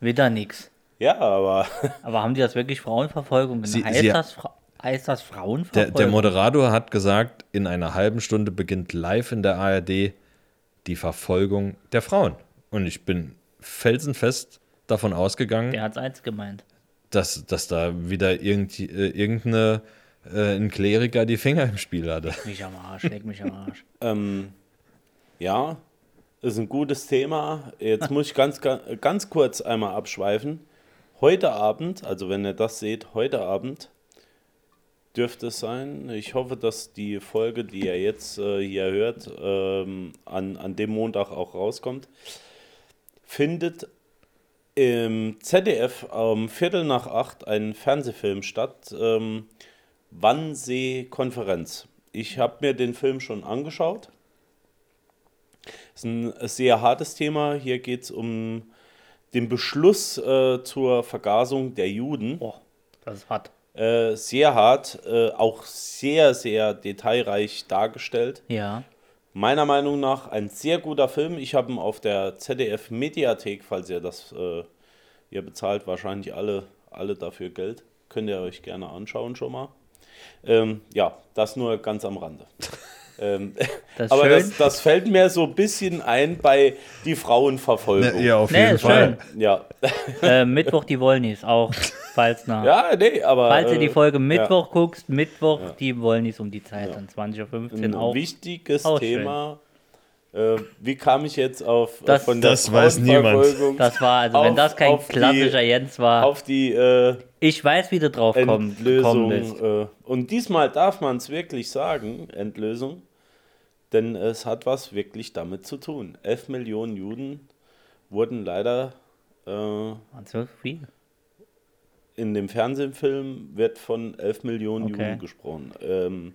Wieder nix. Ja, aber Aber haben die das wirklich Frauenverfolgung genannt? Sie- heißt, sie- das, Fra- heißt das Der, Frauenverfolgung? der Moderator hat gesagt, in einer halben Stunde beginnt live in der ARD die Verfolgung der Frauen. Und ich bin felsenfest davon ausgegangen, Der hat's eins gemeint. dass, dass da wieder irgend, äh, irgendeine äh, ein Kleriker die Finger im Spiel hatte. Mich am Arsch, leg mich am Arsch. ähm, ja, ist ein gutes Thema. Jetzt muss ich ganz, ga- ganz kurz einmal abschweifen. Heute Abend, also wenn ihr das seht, heute Abend dürfte es sein. Ich hoffe, dass die Folge, die ihr jetzt äh, hier hört, ähm, an, an dem Montag auch rauskommt. Findet im ZDF um Viertel nach acht ein Fernsehfilm statt. Ähm, Wannsee-Konferenz. Ich habe mir den Film schon angeschaut. Ist ein sehr hartes Thema. Hier geht es um den Beschluss äh, zur Vergasung der Juden. Boah, das ist hart. Äh, sehr hart, äh, auch sehr, sehr detailreich dargestellt. Ja. Meiner Meinung nach ein sehr guter Film. Ich habe ihn auf der ZDF Mediathek, falls ihr das, äh, ihr bezahlt wahrscheinlich alle, alle dafür Geld. Könnt ihr euch gerne anschauen schon mal. Ähm, ja, das nur ganz am Rande. ähm, Das aber schön. das, das fällt mir so ein bisschen ein bei die Frauenverfolgung. auf Nee, ist schön. Ja, Äh, Mittwoch die Wollnis, auch falls nach. ja nee, aber. Falls du die äh, Folge ja. Mittwoch guckst, Mittwoch die Wollnis um die Zeit, dann 20.15 ein Uhr auch. wichtiges auch Thema. Äh, wie kam ich jetzt auf äh, Das- von der Das weiß niemand. Das war, also wenn auf- das kein auf die- klassischer Jens war, auf die äh, ich weiß, wie du drauf komm, Endlösung. gekommen bist. Äh, und diesmal darf man es wirklich sagen, Endlösung, denn es hat was wirklich damit zu tun. 11 Millionen Juden wurden leider äh, so viel? in dem Fernsehfilm wird von 11 Millionen Okay. Juden gesprochen. Ähm,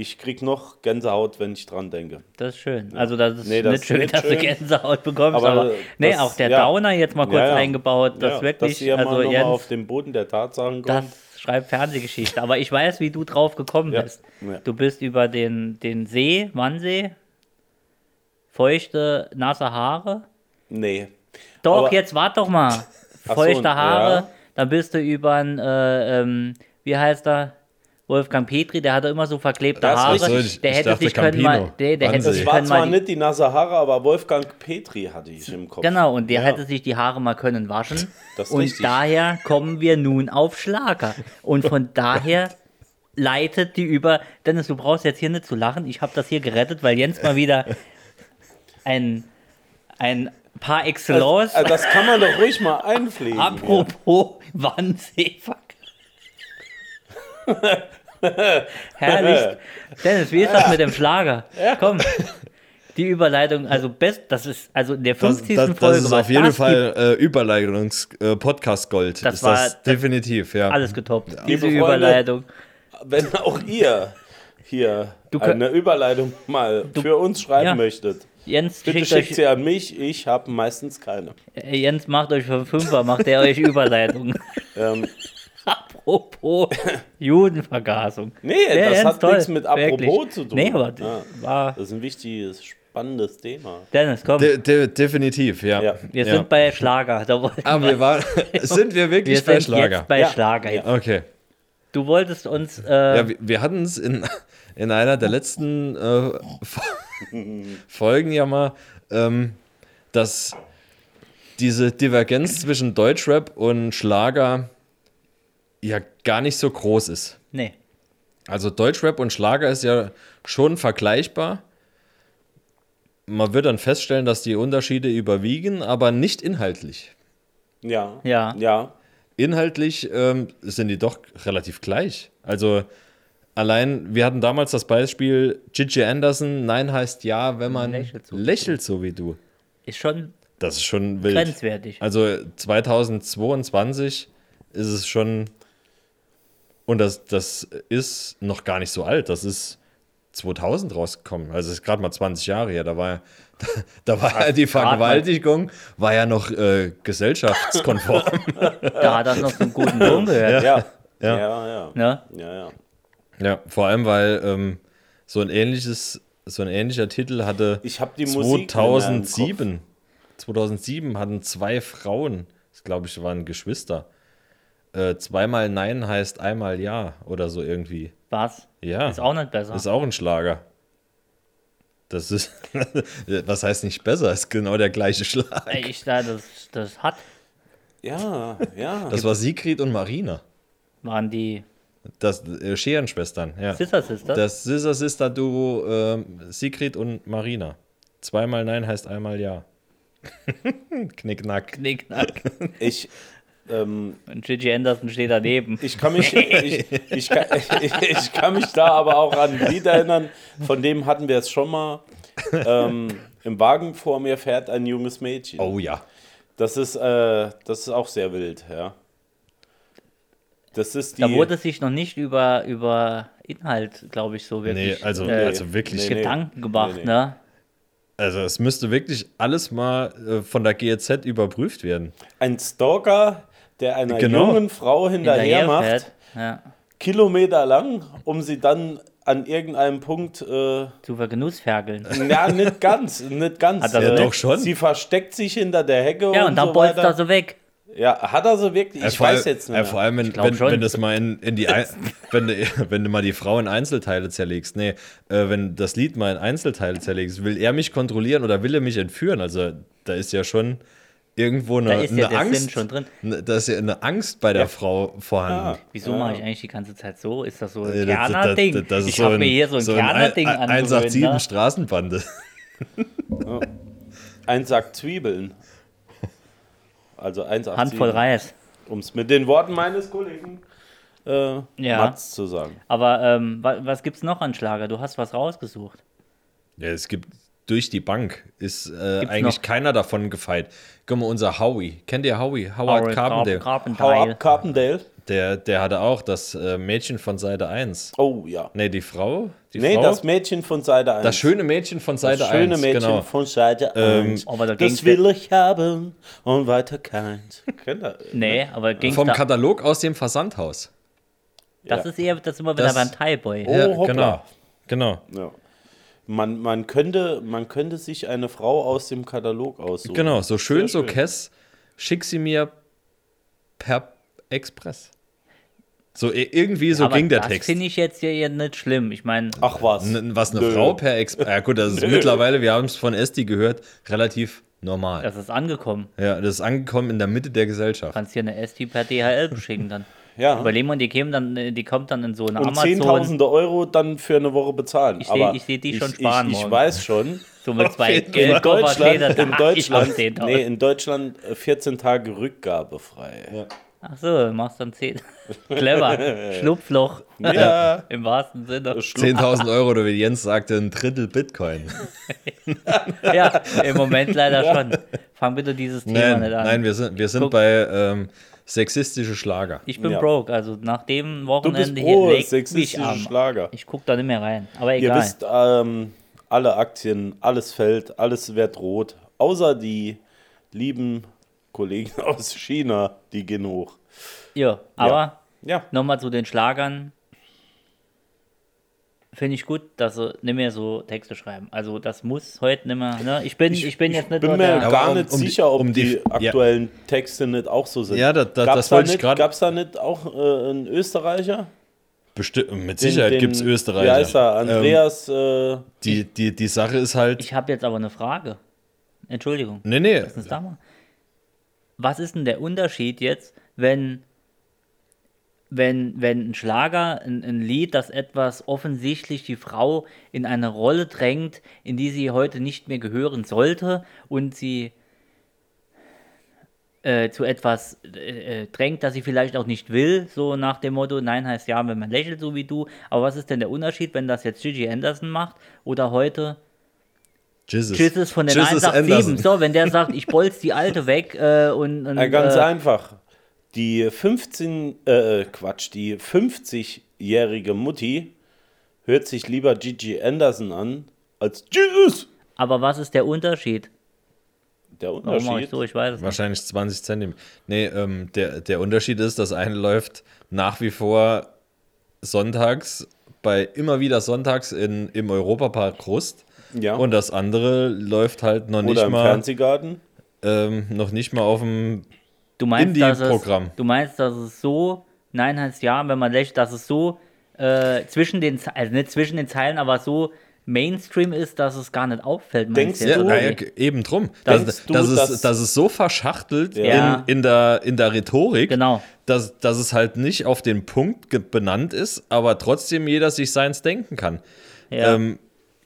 ich krieg noch Gänsehaut, wenn ich dran denke. Das ist schön. Also das ist Nee, das nicht schön, nicht dass du schön. Gänsehaut bekommst, Aber aber, nee, das- auch der ja. Downer jetzt mal kurz Ja, ja. eingebaut, das Ja, wirklich, dass also Jens, auf den Boden der Tatsachen das kommt. schreibt Fernsehgeschichte. Aber ich weiß, wie du drauf gekommen Ja. bist. Ja. Du bist über den, den See, Wannsee, feuchte, nasse Haare. Nee. Doch, Aber- jetzt wart doch mal. so, Feuchte Haare, ja. dann bist du über ein, äh, ähm, wie heißt er? Wolfgang Petri, der hatte immer so verklebte Das ist Haare. richtig. Ich- der ich hätte dachte sich können mal, Campino. der, der hätte sich Das war können zwar die, nicht die Nasahara, aber Wolfgang Petri hatte ich im Kopf. Genau, und der Ja. hätte sich die Haare mal können waschen. Und richtig. daher kommen wir nun auf Schlager. Und von daher leitet die über. Dennis, du brauchst jetzt hier nicht zu lachen. Ich habe das hier gerettet, weil Jens mal wieder ein, ein par excellence. Also, das kann man doch ruhig mal einpflegen. Apropos Wannseefuck. Herrlich. Dennis, wie ist das mit dem Schlager? Komm. Die Überleitung, also best, das ist, also in der Das, 50. das, das Folge ist was auf jeden das Fall äh, Überleitungs-Podcast-Gold. Das ist war- das das- definitiv, ja. Alles getoppt. Diese Freunde, Überleitung. Wenn auch ihr hier Du eine Überleitung mal für uns schreiben Ja. möchtet, Jens bitte schickt schickt sie an mich. Ich habe meistens keine. äh, Jens macht euch für Fünfer, macht er euch Überleitung. Ähm, Apropos Judenvergasung. nee, Ja, das hat toll, nichts mit apropos wirklich. zu tun. Nee, aber Ja, war. das ist ein wichtiges, spannendes Thema. Dennis, komm. De de definitiv, ja. Ja. wir ja. sind bei Schlager. Da Aber wir waren, sind wir wirklich wir bei sind Schlager? jetzt bei Ja. Schlager. Jetzt. Okay. Du wolltest uns. Äh, Ja, wir, wir hatten es in, in einer der letzten äh, Fo- Folgen ja mal, ähm, dass diese Divergenz zwischen Deutschrap und Schlager ja gar nicht so groß ist. nee. Also Deutschrap und Schlager ist ja schon vergleichbar. Man wird dann feststellen, dass die Unterschiede überwiegen, aber nicht inhaltlich. Ja. Ja. Ja. Inhaltlich ähm, sind die doch relativ gleich. Also allein, wir hatten damals das Beispiel Gigi Anderson, Nein heißt ja, wenn man Lächelt so. lächelt so wie du. Ist schon Das ist schon wild. grenzwertig. Also 2022 ist es schon, und das, das ist noch gar nicht so alt, das ist 2000 rausgekommen, also es ist gerade mal 20 Jahre her, da war ja, da, war ja die. Vergewaltigung, war ja noch äh, gesellschaftskonform. Da hat das noch so einen guten Ton gehört. Ja. Ja. Ja, ja. Ja, ja. ja, vor allem, weil ähm, so ein ähnliches, so ein ähnlicher Titel hatte Ich habe die Musik nicht mehr im 2007. 2007 hatten zwei Frauen, das glaube ich, waren Geschwister. Äh, zweimal Nein heißt einmal Ja oder so irgendwie. Was? Ja. Ist auch nicht besser. Ist auch ein Schlager. Das ist, was heißt nicht besser, ist genau der gleiche Schlag. Ey, ich da, das, das hat, Ja, ja. Das war Sigrid und Marina. waren die Das äh, Scherenschwestern, ja. Sister Sisters. Das Sister Sister Duo ähm, Sigrid und Marina. Zweimal Nein heißt einmal Ja. Knickknack. Knickknack. Ich, ähm, Und Gigi Anderson steht daneben. ich, kann mich, ich, ich, kann, ich kann mich da aber auch an ein Lied erinnern, von dem hatten wir es schon mal. Ähm, Im Wagen vor mir fährt ein junges Mädchen. Oh ja. Das ist, äh, das ist auch sehr wild, ja. Das ist die. Da wurde sich noch nicht über, über Inhalt, glaube ich, so Nee, wirklich also, äh, also wirklich. Nee, nee. Gedanken gemacht, Nee, nee. ne? Also es müsste wirklich alles mal äh, von der GEZ überprüft werden. ein Stalker, der einer Genau. jungen Frau hinterher macht, Hinterherfährt. Ja. Kilometer lang, um sie dann an irgendeinem Punkt, äh, Zu vergenussferkeln. ja, nicht ganz, nicht ganz. Hat er äh, so doch schon. Sie versteckt sich hinter der Hecke Ja, und dann so bolzt er so weg. Ja, hat er so wirklich? Ich weiß jetzt nicht. Mehr. vor allem, wenn, wenn, wenn das mal in, in die Ein wenn, du- wenn du mal die Frau in Einzelteile zerlegst. Nee, äh, wenn das Lied mal in Einzelteile zerlegst, will er mich kontrollieren oder will er mich entführen? Also da ist ja schon irgendwo eine, Da ist ja eine der Angst. Sinn schon drin. Ne, Da ist ja eine Angst bei der Frau vorhanden. Wieso mache ich eigentlich die ganze Zeit so? Ist das so ein Äh, das- das- Kerner-Ding? das- Ich so habe ein- mir hier so ein so ein Kerner-Ding ein- angewöhnt. 187 Ne? Straßenbande. Ein Sack Zwiebeln. Also 1,87. Handvoll Reis. Um es mit den Worten meines Kollegen äh, Ja. Mats zu sagen. Aber ähm, wa was gibt's noch an Schlager? Du hast was rausgesucht. Ja, es gibt durch die Bank ist äh, eigentlich noch? keiner davon gefeit. Guck mal, unser Howie. Kennt ihr Howie? Howard Howard Carpendale. Carpendale. ab, Carpendale. Der, der hatte auch das äh, Mädchen von Seite 1. Oh ja. Nee, die Frau? Die Nee, Frau? das Mädchen von Seite 1. das schöne Mädchen von Seite Das schöne 1. Mädchen genau. von Seite 1. aber da das will ich haben und weiter keins. Nee, aber ging Vom da, Katalog aus dem Versandhaus. Das Ja. ist eher, das sind wir wieder beim Thai-Boy. Oh, ja, genau. Genau. Ja. Man, man, könnte, man könnte sich eine Frau aus dem Katalog aussuchen. Genau, so schön, Sehr so Kess. Schick sie mir per Express. So irgendwie so Aber ging der das Text. finde ich jetzt ja ja nicht schlimm. Ich meine, Ach was. N- Was eine Nö. Frau per Express. Ja, gut, das ist mittlerweile, wir haben es von Esti gehört, relativ normal. das ist angekommen. ja, das ist angekommen in der Mitte der Gesellschaft. kannst hier eine ST per DHL beschicken dann. Ja. Überlegen wir, die kämen dann, äh, die kommt dann in so eine Und Amazon, Zehntausende Euro dann für eine Woche bezahlen. Ich seh- Aber ich seh die ich- schon sparen Ich, ich morgen. weiß schon. so mit zwei In Geldkoffer steht Deutschland, da, in Deutschland, ich hab 10.000. nee, in Deutschland äh, 14 Tage rückgabefrei. Ach so, machst dann 10. Clever. Schlupfloch. Ja. Im wahrsten Sinne. 10.000 Euro oder wie Jens sagte, ein Drittel Bitcoin. Ja, im Moment leider schon. Fang bitte dieses Thema Nein, nicht an. nein wir sind, wir sind Guck. bei ähm, sexistische Schlager. ich bin Ja. broke, also nach dem Du Wochenende bist hier mich sexistische am. Schlager. Ich guck da nicht mehr rein. Aber Ihr egal. wisst, ähm, alle Aktien, alles fällt, alles wird rot. Außer die lieben Kollegen aus China, die gehen hoch. ja, aber Ja, nochmal zu den Schlagern. Finde ich gut, dass sie nicht mehr so Texte schreiben. Also das muss heute nicht mehr. Ne? Ich bin, ich, bin jetzt nicht bin nur mir der. Gar um- nicht um die- sicher, ob um die- die, ja. aktuellen Texte nicht auch so sind. Ja, da- da- das wollte ich nicht- grad- Gab's da nicht auch äh, einen Österreicher? Bestimmt, mit Sicherheit gibt es Wie heißt Österreicher. er? Ähm, Andreas. äh, die, die, die Sache ist halt. Ich habe jetzt aber eine Frage. Entschuldigung. nee, nee. Da. Was ist denn der Unterschied jetzt, wenn, wenn, wenn ein Schlager, ein, ein Lied, das etwas offensichtlich die Frau in eine Rolle drängt, in die sie heute nicht mehr gehören sollte und sie äh, zu etwas äh, äh, drängt, das sie vielleicht auch nicht will, so nach dem Motto, nein heißt ja, wenn man lächelt, so wie du. Aber was ist denn der Unterschied, wenn das jetzt Gigi Anderson macht oder heute Jesus. Jesus von den Jesus 187. Anderson. So, wenn der sagt, ich bolz die alte weg äh, und, und Ja, ganz äh, einfach. Die 15, äh, Quatsch, die 50-jährige Mutti hört sich lieber Gigi Anderson an als Jesus. Aber was ist der Unterschied? Der Warum mache ich Unterschied. so? Ich weiß es nicht. Wahrscheinlich 20 Zentimeter. Nee, ähm, der, der Unterschied ist, das eine läuft nach wie vor sonntags, bei immer wieder sonntags in, im Europapark Krust. Ja. Und das andere läuft halt noch Oder nicht im mal, Fernsehgarten. ähm, noch nicht mal auf dem Du meinst, dass es, du meinst, dass es so, nein heißt ja, wenn man lächelt, dass es so äh, zwischen den, also nicht zwischen den Zeilen, aber so Mainstream ist, dass es gar nicht auffällt. Denkst meinst Ja, du? du- naja, eben drum. Dass, du, dass, dass- es, dass es so verschachtelt Ja. in, in, der, in der Rhetorik, Genau. dass, dass es halt nicht auf den Punkt benannt ist, aber trotzdem jeder sich seins denken kann. Ja. Ähm,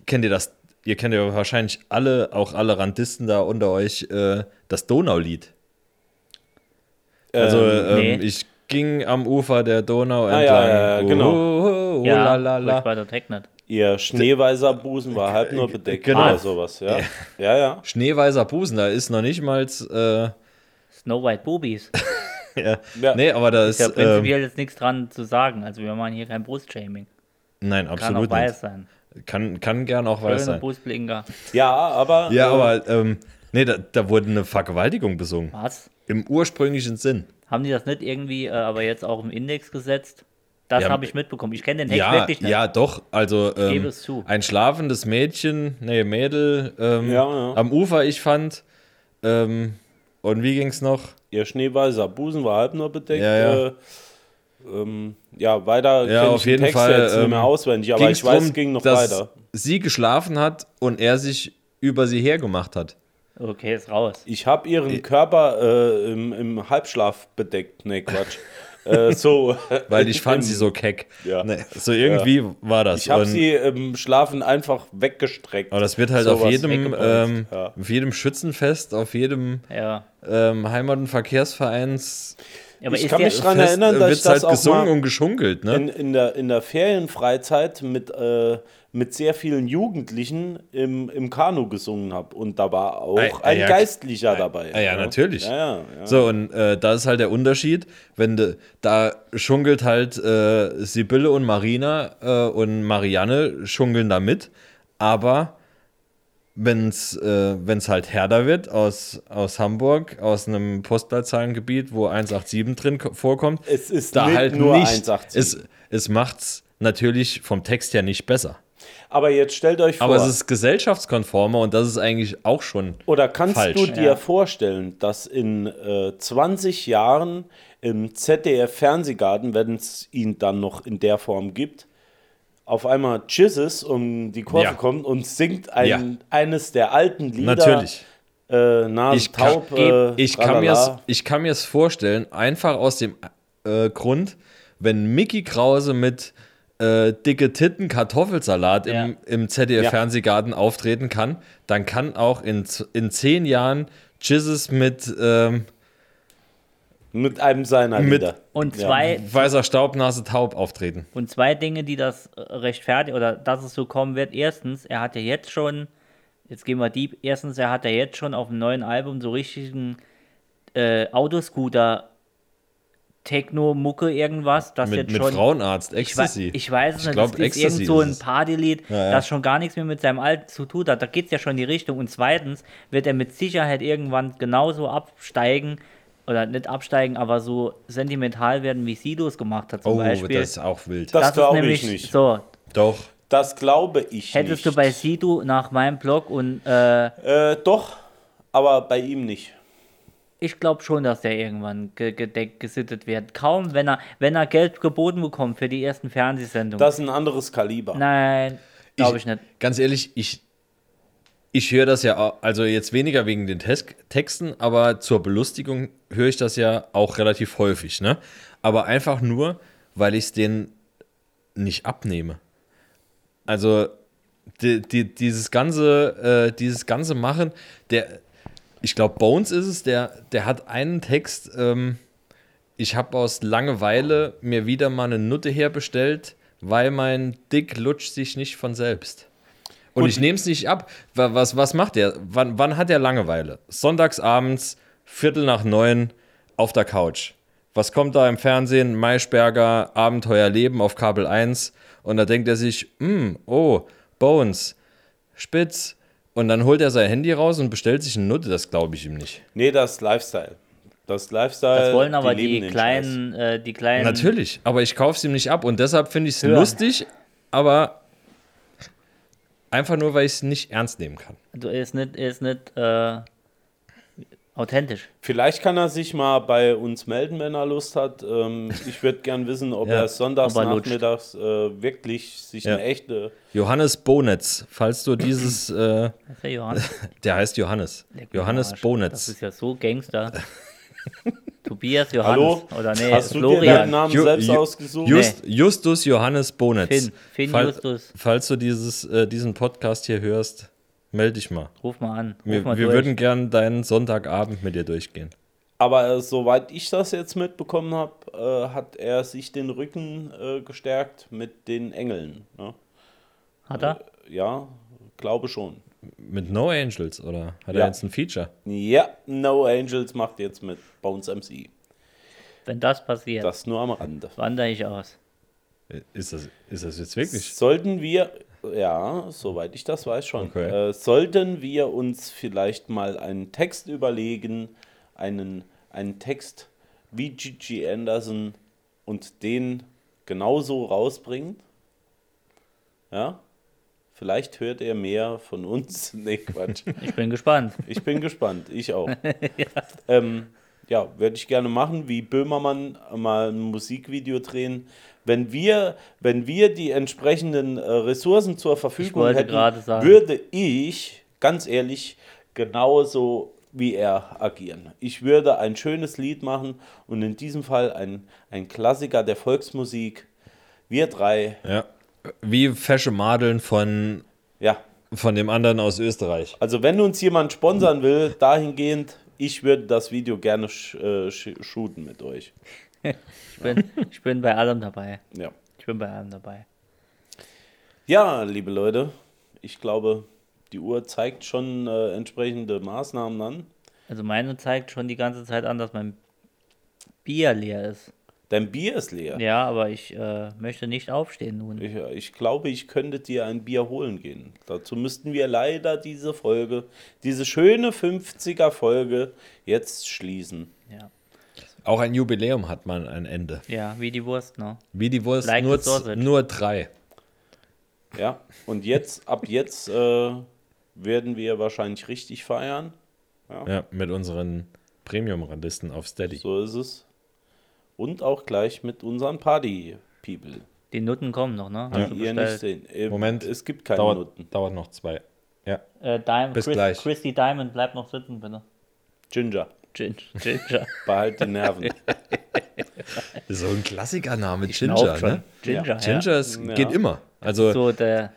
kennt ihr das? Ihr kennt ja wahrscheinlich alle, auch alle Randisten da unter euch, äh, das Donaulied. Also ähm, nee. ich ging am Ufer der Donau Ah, entlang. ja, ja, ja, genau. Oh, oh, oh, ja, la, la, la. ich war der Tech nicht. Ihr schneeweißer Busen war halb nur bedeckt Genau. oder sowas, ja. Ja, ja. Schneeweißer Busen, da ist noch nicht mal. Äh, Snow White Boobies. ja. Ja. Nee, aber da Ist ist. ja ähm, prinzipiell jetzt nichts dran zu sagen. Also wir machen hier kein Brustshaming. nein, Kann absolut auch weiß nicht. sein. Kann, kann gern auch weiß Schöne sein. Brustblinker. Ja, aber. Ja, äh, aber ähm, nee, da, da wurde eine Vergewaltigung besungen. Was? Im ursprünglichen Sinn. Haben die das nicht irgendwie, äh, aber jetzt auch im Index gesetzt? Das Ja, habe ich mitbekommen. Ich kenne den Text Ja, wirklich nicht. ja, doch. Also gebe ähm, es zu. ein schlafendes Mädchen, nee, Mädel ähm, Ja, ja. am Ufer, ich fand. Ähm, und wie ging's noch? Ihr schneeweißer Busen war halb nur bedeckt. Ja, ja. Äh, ähm, ja, weiter Ja, auf jeden Text Fall, jetzt nicht mehr ähm, auswendig, aber ich weiß, drum, es ging noch dass weiter. sie geschlafen hat und er sich über sie hergemacht hat. Okay, ist raus. Ich habe ihren Körper äh, im, im Halbschlaf bedeckt. Nee, Quatsch. äh, so. Weil ich fand sie so keck. Ja. Nee, so irgendwie war das. Ich habe sie im Schlafen einfach weggestreckt. Aber das wird halt auf jedem, ähm, ja. auf jedem Schützenfest, auf jedem Ja. ähm, Heimat- und Verkehrsvereins Ja, aber Ich kann mich Fest erinnern, äh, dass ich das halt auch gesungen mal und geschunkelt, ne? in, in, der, in der Ferienfreizeit mit, äh, mit sehr vielen Jugendlichen im, im Kanu gesungen habe. Und da war auch Ah, ah, ein ja, Geistlicher dabei. Ah, ja, natürlich. Ja, ja. So, und äh, da ist halt der Unterschied, wenn de, da schunkelt halt äh, Sibylle und Marina äh, und Marianne schunkeln da mit, aber wenn es äh, wenn's halt härter wird aus, aus Hamburg, aus einem Postleitzahlengebiet, wo 187 drin ko- vorkommt, Es ist da halt nur nicht. 187. Es, es macht's natürlich vom Text her nicht besser. Aber jetzt stellt euch vor, Aber es ist gesellschaftskonformer und das ist eigentlich auch schon oder kannst falsch. du dir Ja. vorstellen, dass in äh, 20 Jahren im ZDF-Fernsehgarten, wenn es ihn dann noch in der Form gibt, auf einmal Jesus um die Kurve Ja. kommt und singt ein, Ja. eines der alten Lieder. Natürlich. Äh, Ich kann, taub. äh, ich, kann mir's, ich kann mir es vorstellen, einfach aus dem äh, Grund, wenn Mickey Krause mit äh, dicke Titten Kartoffelsalat Ja. im, im ZDF-Fernsehgarten auftreten kann, dann kann auch in, in zehn Jahren Jesus mit, ähm, Mit einem seiner Mit- Lieder. Und Ja. zwei, weißer Staubnase taub auftreten. Und zwei Dinge, die das äh, rechtfertigen oder dass es so kommen wird. Erstens, er hat ja jetzt schon, jetzt gehen wir deep, erstens, er hat ja jetzt schon auf dem neuen Album so richtigen äh, Autoscooter, Techno, Mucke, irgendwas, das Mit, jetzt mit schon. Frauenarzt, Ich, wei- Ecstasy. ich weiß es Ich nicht, glaub, das ist Ecstasy irgend so ein es. Partylied, Ja, ja. das schon gar nichts mehr mit seinem Alten zu tun hat. Da geht es ja schon in die Richtung. Und zweitens wird er mit Sicherheit irgendwann genauso absteigen, oder nicht absteigen, aber so sentimental werden, wie Sido es gemacht hat zum oh, Beispiel. das ist auch wild. Das ist glaube ich nicht. So, Doch. Das glaube ich hättest nicht. du bei Sido nach meinem Blog und äh, Äh, doch, aber bei ihm nicht. Ich glaube schon, dass der irgendwann ge gedeckt, gesittet wird. Kaum, wenn er, wenn er Geld geboten bekommt für die ersten Fernsehsendungen. Das ist ein anderes Kaliber. Nein, glaube ich, nicht. Ganz ehrlich, ich, ich höre das ja, also jetzt weniger wegen den Tes Texten, aber zur Belustigung höre ich das ja auch relativ häufig, ne? Aber einfach nur, weil ich es denen nicht abnehme. Also die, die, dieses ganze, äh, dieses ganze Machen, der, ich glaube, Bones ist es, der, der hat einen Text, ähm, ich habe aus Langeweile mir wieder mal eine Nutte herbestellt, weil mein Dick lutscht sich nicht von selbst. Und ich nehme es nicht ab. Wa- Was, was macht er? Wann, wann hat er Langeweile? Sonntags abends, Viertel nach neun, auf der Couch. Was kommt da im Fernsehen? Maischberger, Abenteuerleben auf Kabel 1. Und da denkt er sich, "Hm, oh, Bones, Spitz. Und dann holt er sein Handy raus und bestellt sich eine Nutte. Das glaube ich ihm nicht. Nee, das ist Lifestyle. Das ist Lifestyle. Das wollen aber die, den kleinen, äh, die kleinen. Natürlich, aber ich kaufe es ihm nicht ab. Und deshalb finde ich es lustig, aber einfach nur, weil ich es nicht ernst nehmen kann. Du er ist nicht, er ist nicht äh, authentisch. Vielleicht kann er sich mal bei uns melden, wenn er Lust hat. Ähm, ich würde gern wissen, ob Ja, er sonntags ob er nachmittags äh, wirklich sich Ja. eine echte. Johannes Bonetz, falls du dieses, äh, Das ja Johannes. der heißt Johannes. Mir Johannes Arsch. Das Bonetz. ist ja so Gangster. Tobias Johannes. Hallo? Oder nee, Hast du dir Florian. deinen Namen Ju- selbst Ju- ausgesucht? Just, Justus Johannes Bonetz. Finn, Finn Fall- Justus. Falls du dieses, äh, diesen Podcast hier hörst, melde dich mal. Ruf mal an. Ruf Wir, mal wir würden gern deinen Sonntagabend mit dir durchgehen. Aber äh, soweit ich das jetzt mitbekommen habe, äh, hat er sich den Rücken äh, gestärkt mit den Engeln. Ne? Hat er? Ja, glaube schon. Mit No Angels, oder hat Ja. er jetzt ein Feature? Ja, No Angels macht jetzt mit Bones MC. Wenn das passiert, Das nur am Rande. wandere ich aus. Ist das, ist das jetzt wirklich? Sollten wir, ja, soweit ich das weiß schon, Okay. äh, sollten wir uns vielleicht mal einen Text überlegen, einen, einen Text wie Gigi Anderson und den genauso rausbringen? Ja? Vielleicht hört er mehr von uns. Nee, Quatsch. Ich bin gespannt. Ich bin gespannt, ich auch. ja, ähm, ja würde ich gerne machen, wie Böhmermann mal ein Musikvideo drehen. Wenn wir, wenn wir die entsprechenden äh, Ressourcen zur Verfügung hätten, würde ich, ganz ehrlich, genauso wie er agieren. Ich würde ein schönes Lied machen und in diesem Fall ein, ein Klassiker der Volksmusik. Wir drei, Ja. Wie Fesche Madeln von, ja. von dem anderen aus Österreich. Also wenn uns jemand sponsern will, dahingehend, ich würde das Video gerne sch äh, shooten mit euch. Ich bin, ich bin bei allem dabei. Ja. Ich bin bei allem dabei. ja, liebe Leute, ich glaube, die Uhr zeigt schon äh, entsprechende Maßnahmen an. Also meine zeigt schon die ganze Zeit an, dass mein Bier leer ist. Dein Bier ist leer. Ja, aber ich äh, möchte nicht aufstehen nun. Ich, ich glaube, ich könnte dir ein Bier holen gehen. Dazu müssten wir leider diese Folge, diese schöne 50er Folge jetzt schließen. Ja, Auch ein Jubiläum hat man ein Ende. ja wie die Wurst, ne? Wie die Wurst, Like nur, nur drei. Ja, und jetzt, ab jetzt äh, werden wir wahrscheinlich richtig feiern. Ja, mit unseren Premium-Randisten auf Steady. So ist es. Und auch gleich mit unseren Party-People. Die Nutten kommen noch, ne? Du Die ihr nicht sehen. Äh, Moment. Es gibt keine dauert, Nutten. dauert noch zwei. Ja. Äh, Diamond, Bis Chris, gleich. Christy Diamond, bleib noch sitzen, bitte. Ginger. Gin, Ginger. Behalt die Nerven. So ein Klassikername, Ginger, schon. ne? Ginger, ja. Ginger ist, Ja. geht immer. Also, So, der,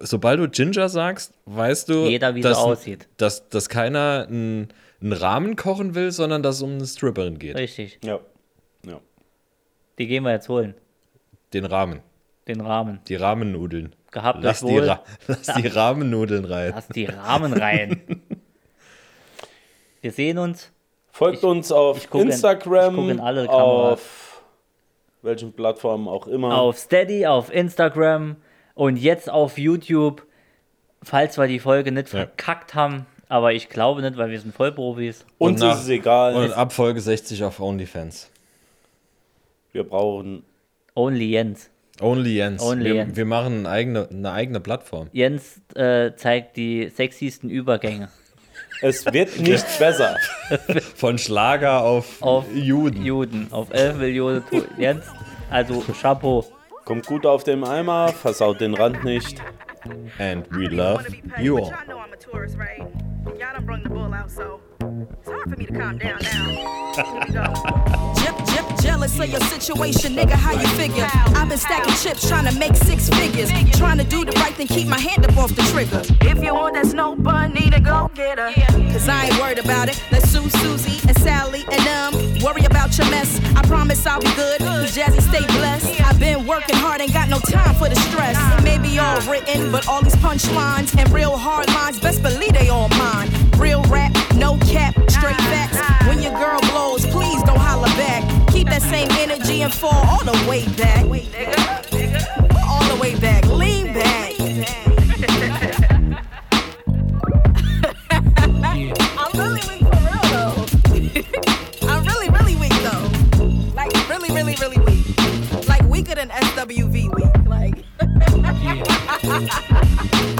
sobald du Ginger sagst, weißt du, Jeder, wie dass, aussieht. Dass, dass keiner einen, einen Rahmen kochen will, sondern dass es um eine Stripperin geht. richtig. ja. ja. Die gehen wir jetzt holen. Den Rahmen. Den Rahmen. Die Rahmennudeln. Gehabt Lass die, wohl. Ra lass die Rahmennudeln rein. Lass die Rahmen rein. Wir sehen uns. Folgt Ich- uns auf ich guck in- Instagram, ich guck in alle Kameras. auf welchen Plattformen auch immer. Auf Steady, auf Instagram und jetzt auf YouTube. Falls wir die Folge nicht Ja. verkackt haben. Aber ich glaube nicht, weil wir sind Vollprofis. Uns nach- ist es egal. Und ab Folge 60 auf OnlyFans. Wir brauchen Only Jens. Only Jens. Only wir, Jens. wir machen eine eigene, eine eigene Plattform. Jens äh, zeigt die sexiesten Übergänge. Es wird nicht besser. Von Schlager auf, Auf Juden. Juden. Auf 11 Millionen. Jens, also Chapeau. Kommt gut auf dem Eimer, versaut den Rand nicht. And we love you all. Y'all know I'm a tourist, right? Y'all done brung the bull out, so it's hard for me to calm down now. Here we go. Jip, jip, jealous of your situation, nigga. How you figure? I've been stacking chips, trying to make six figures. Trying to do the right thing, keep my hand up off the trigger. If you want that snow bun, need to go get her. Cause I ain't worried about it. Let's sue Susie and Sally and them. Worry about your mess. I promise I'll be good. Cause Jazzy stay blessed. I've been working hard, ain't got no time for the stress. It may be all written, but all these punchlines and real hard lines, best believe they all mine. Real rap, no cap, straight facts. When your girl blows, please don't holler back. Keep that same energy and fall all the way back. All the way back. Lean back. I'm really weak for real though. I'm really, really weak though. Like really, really, really weak. Like weaker than SWV weak. Like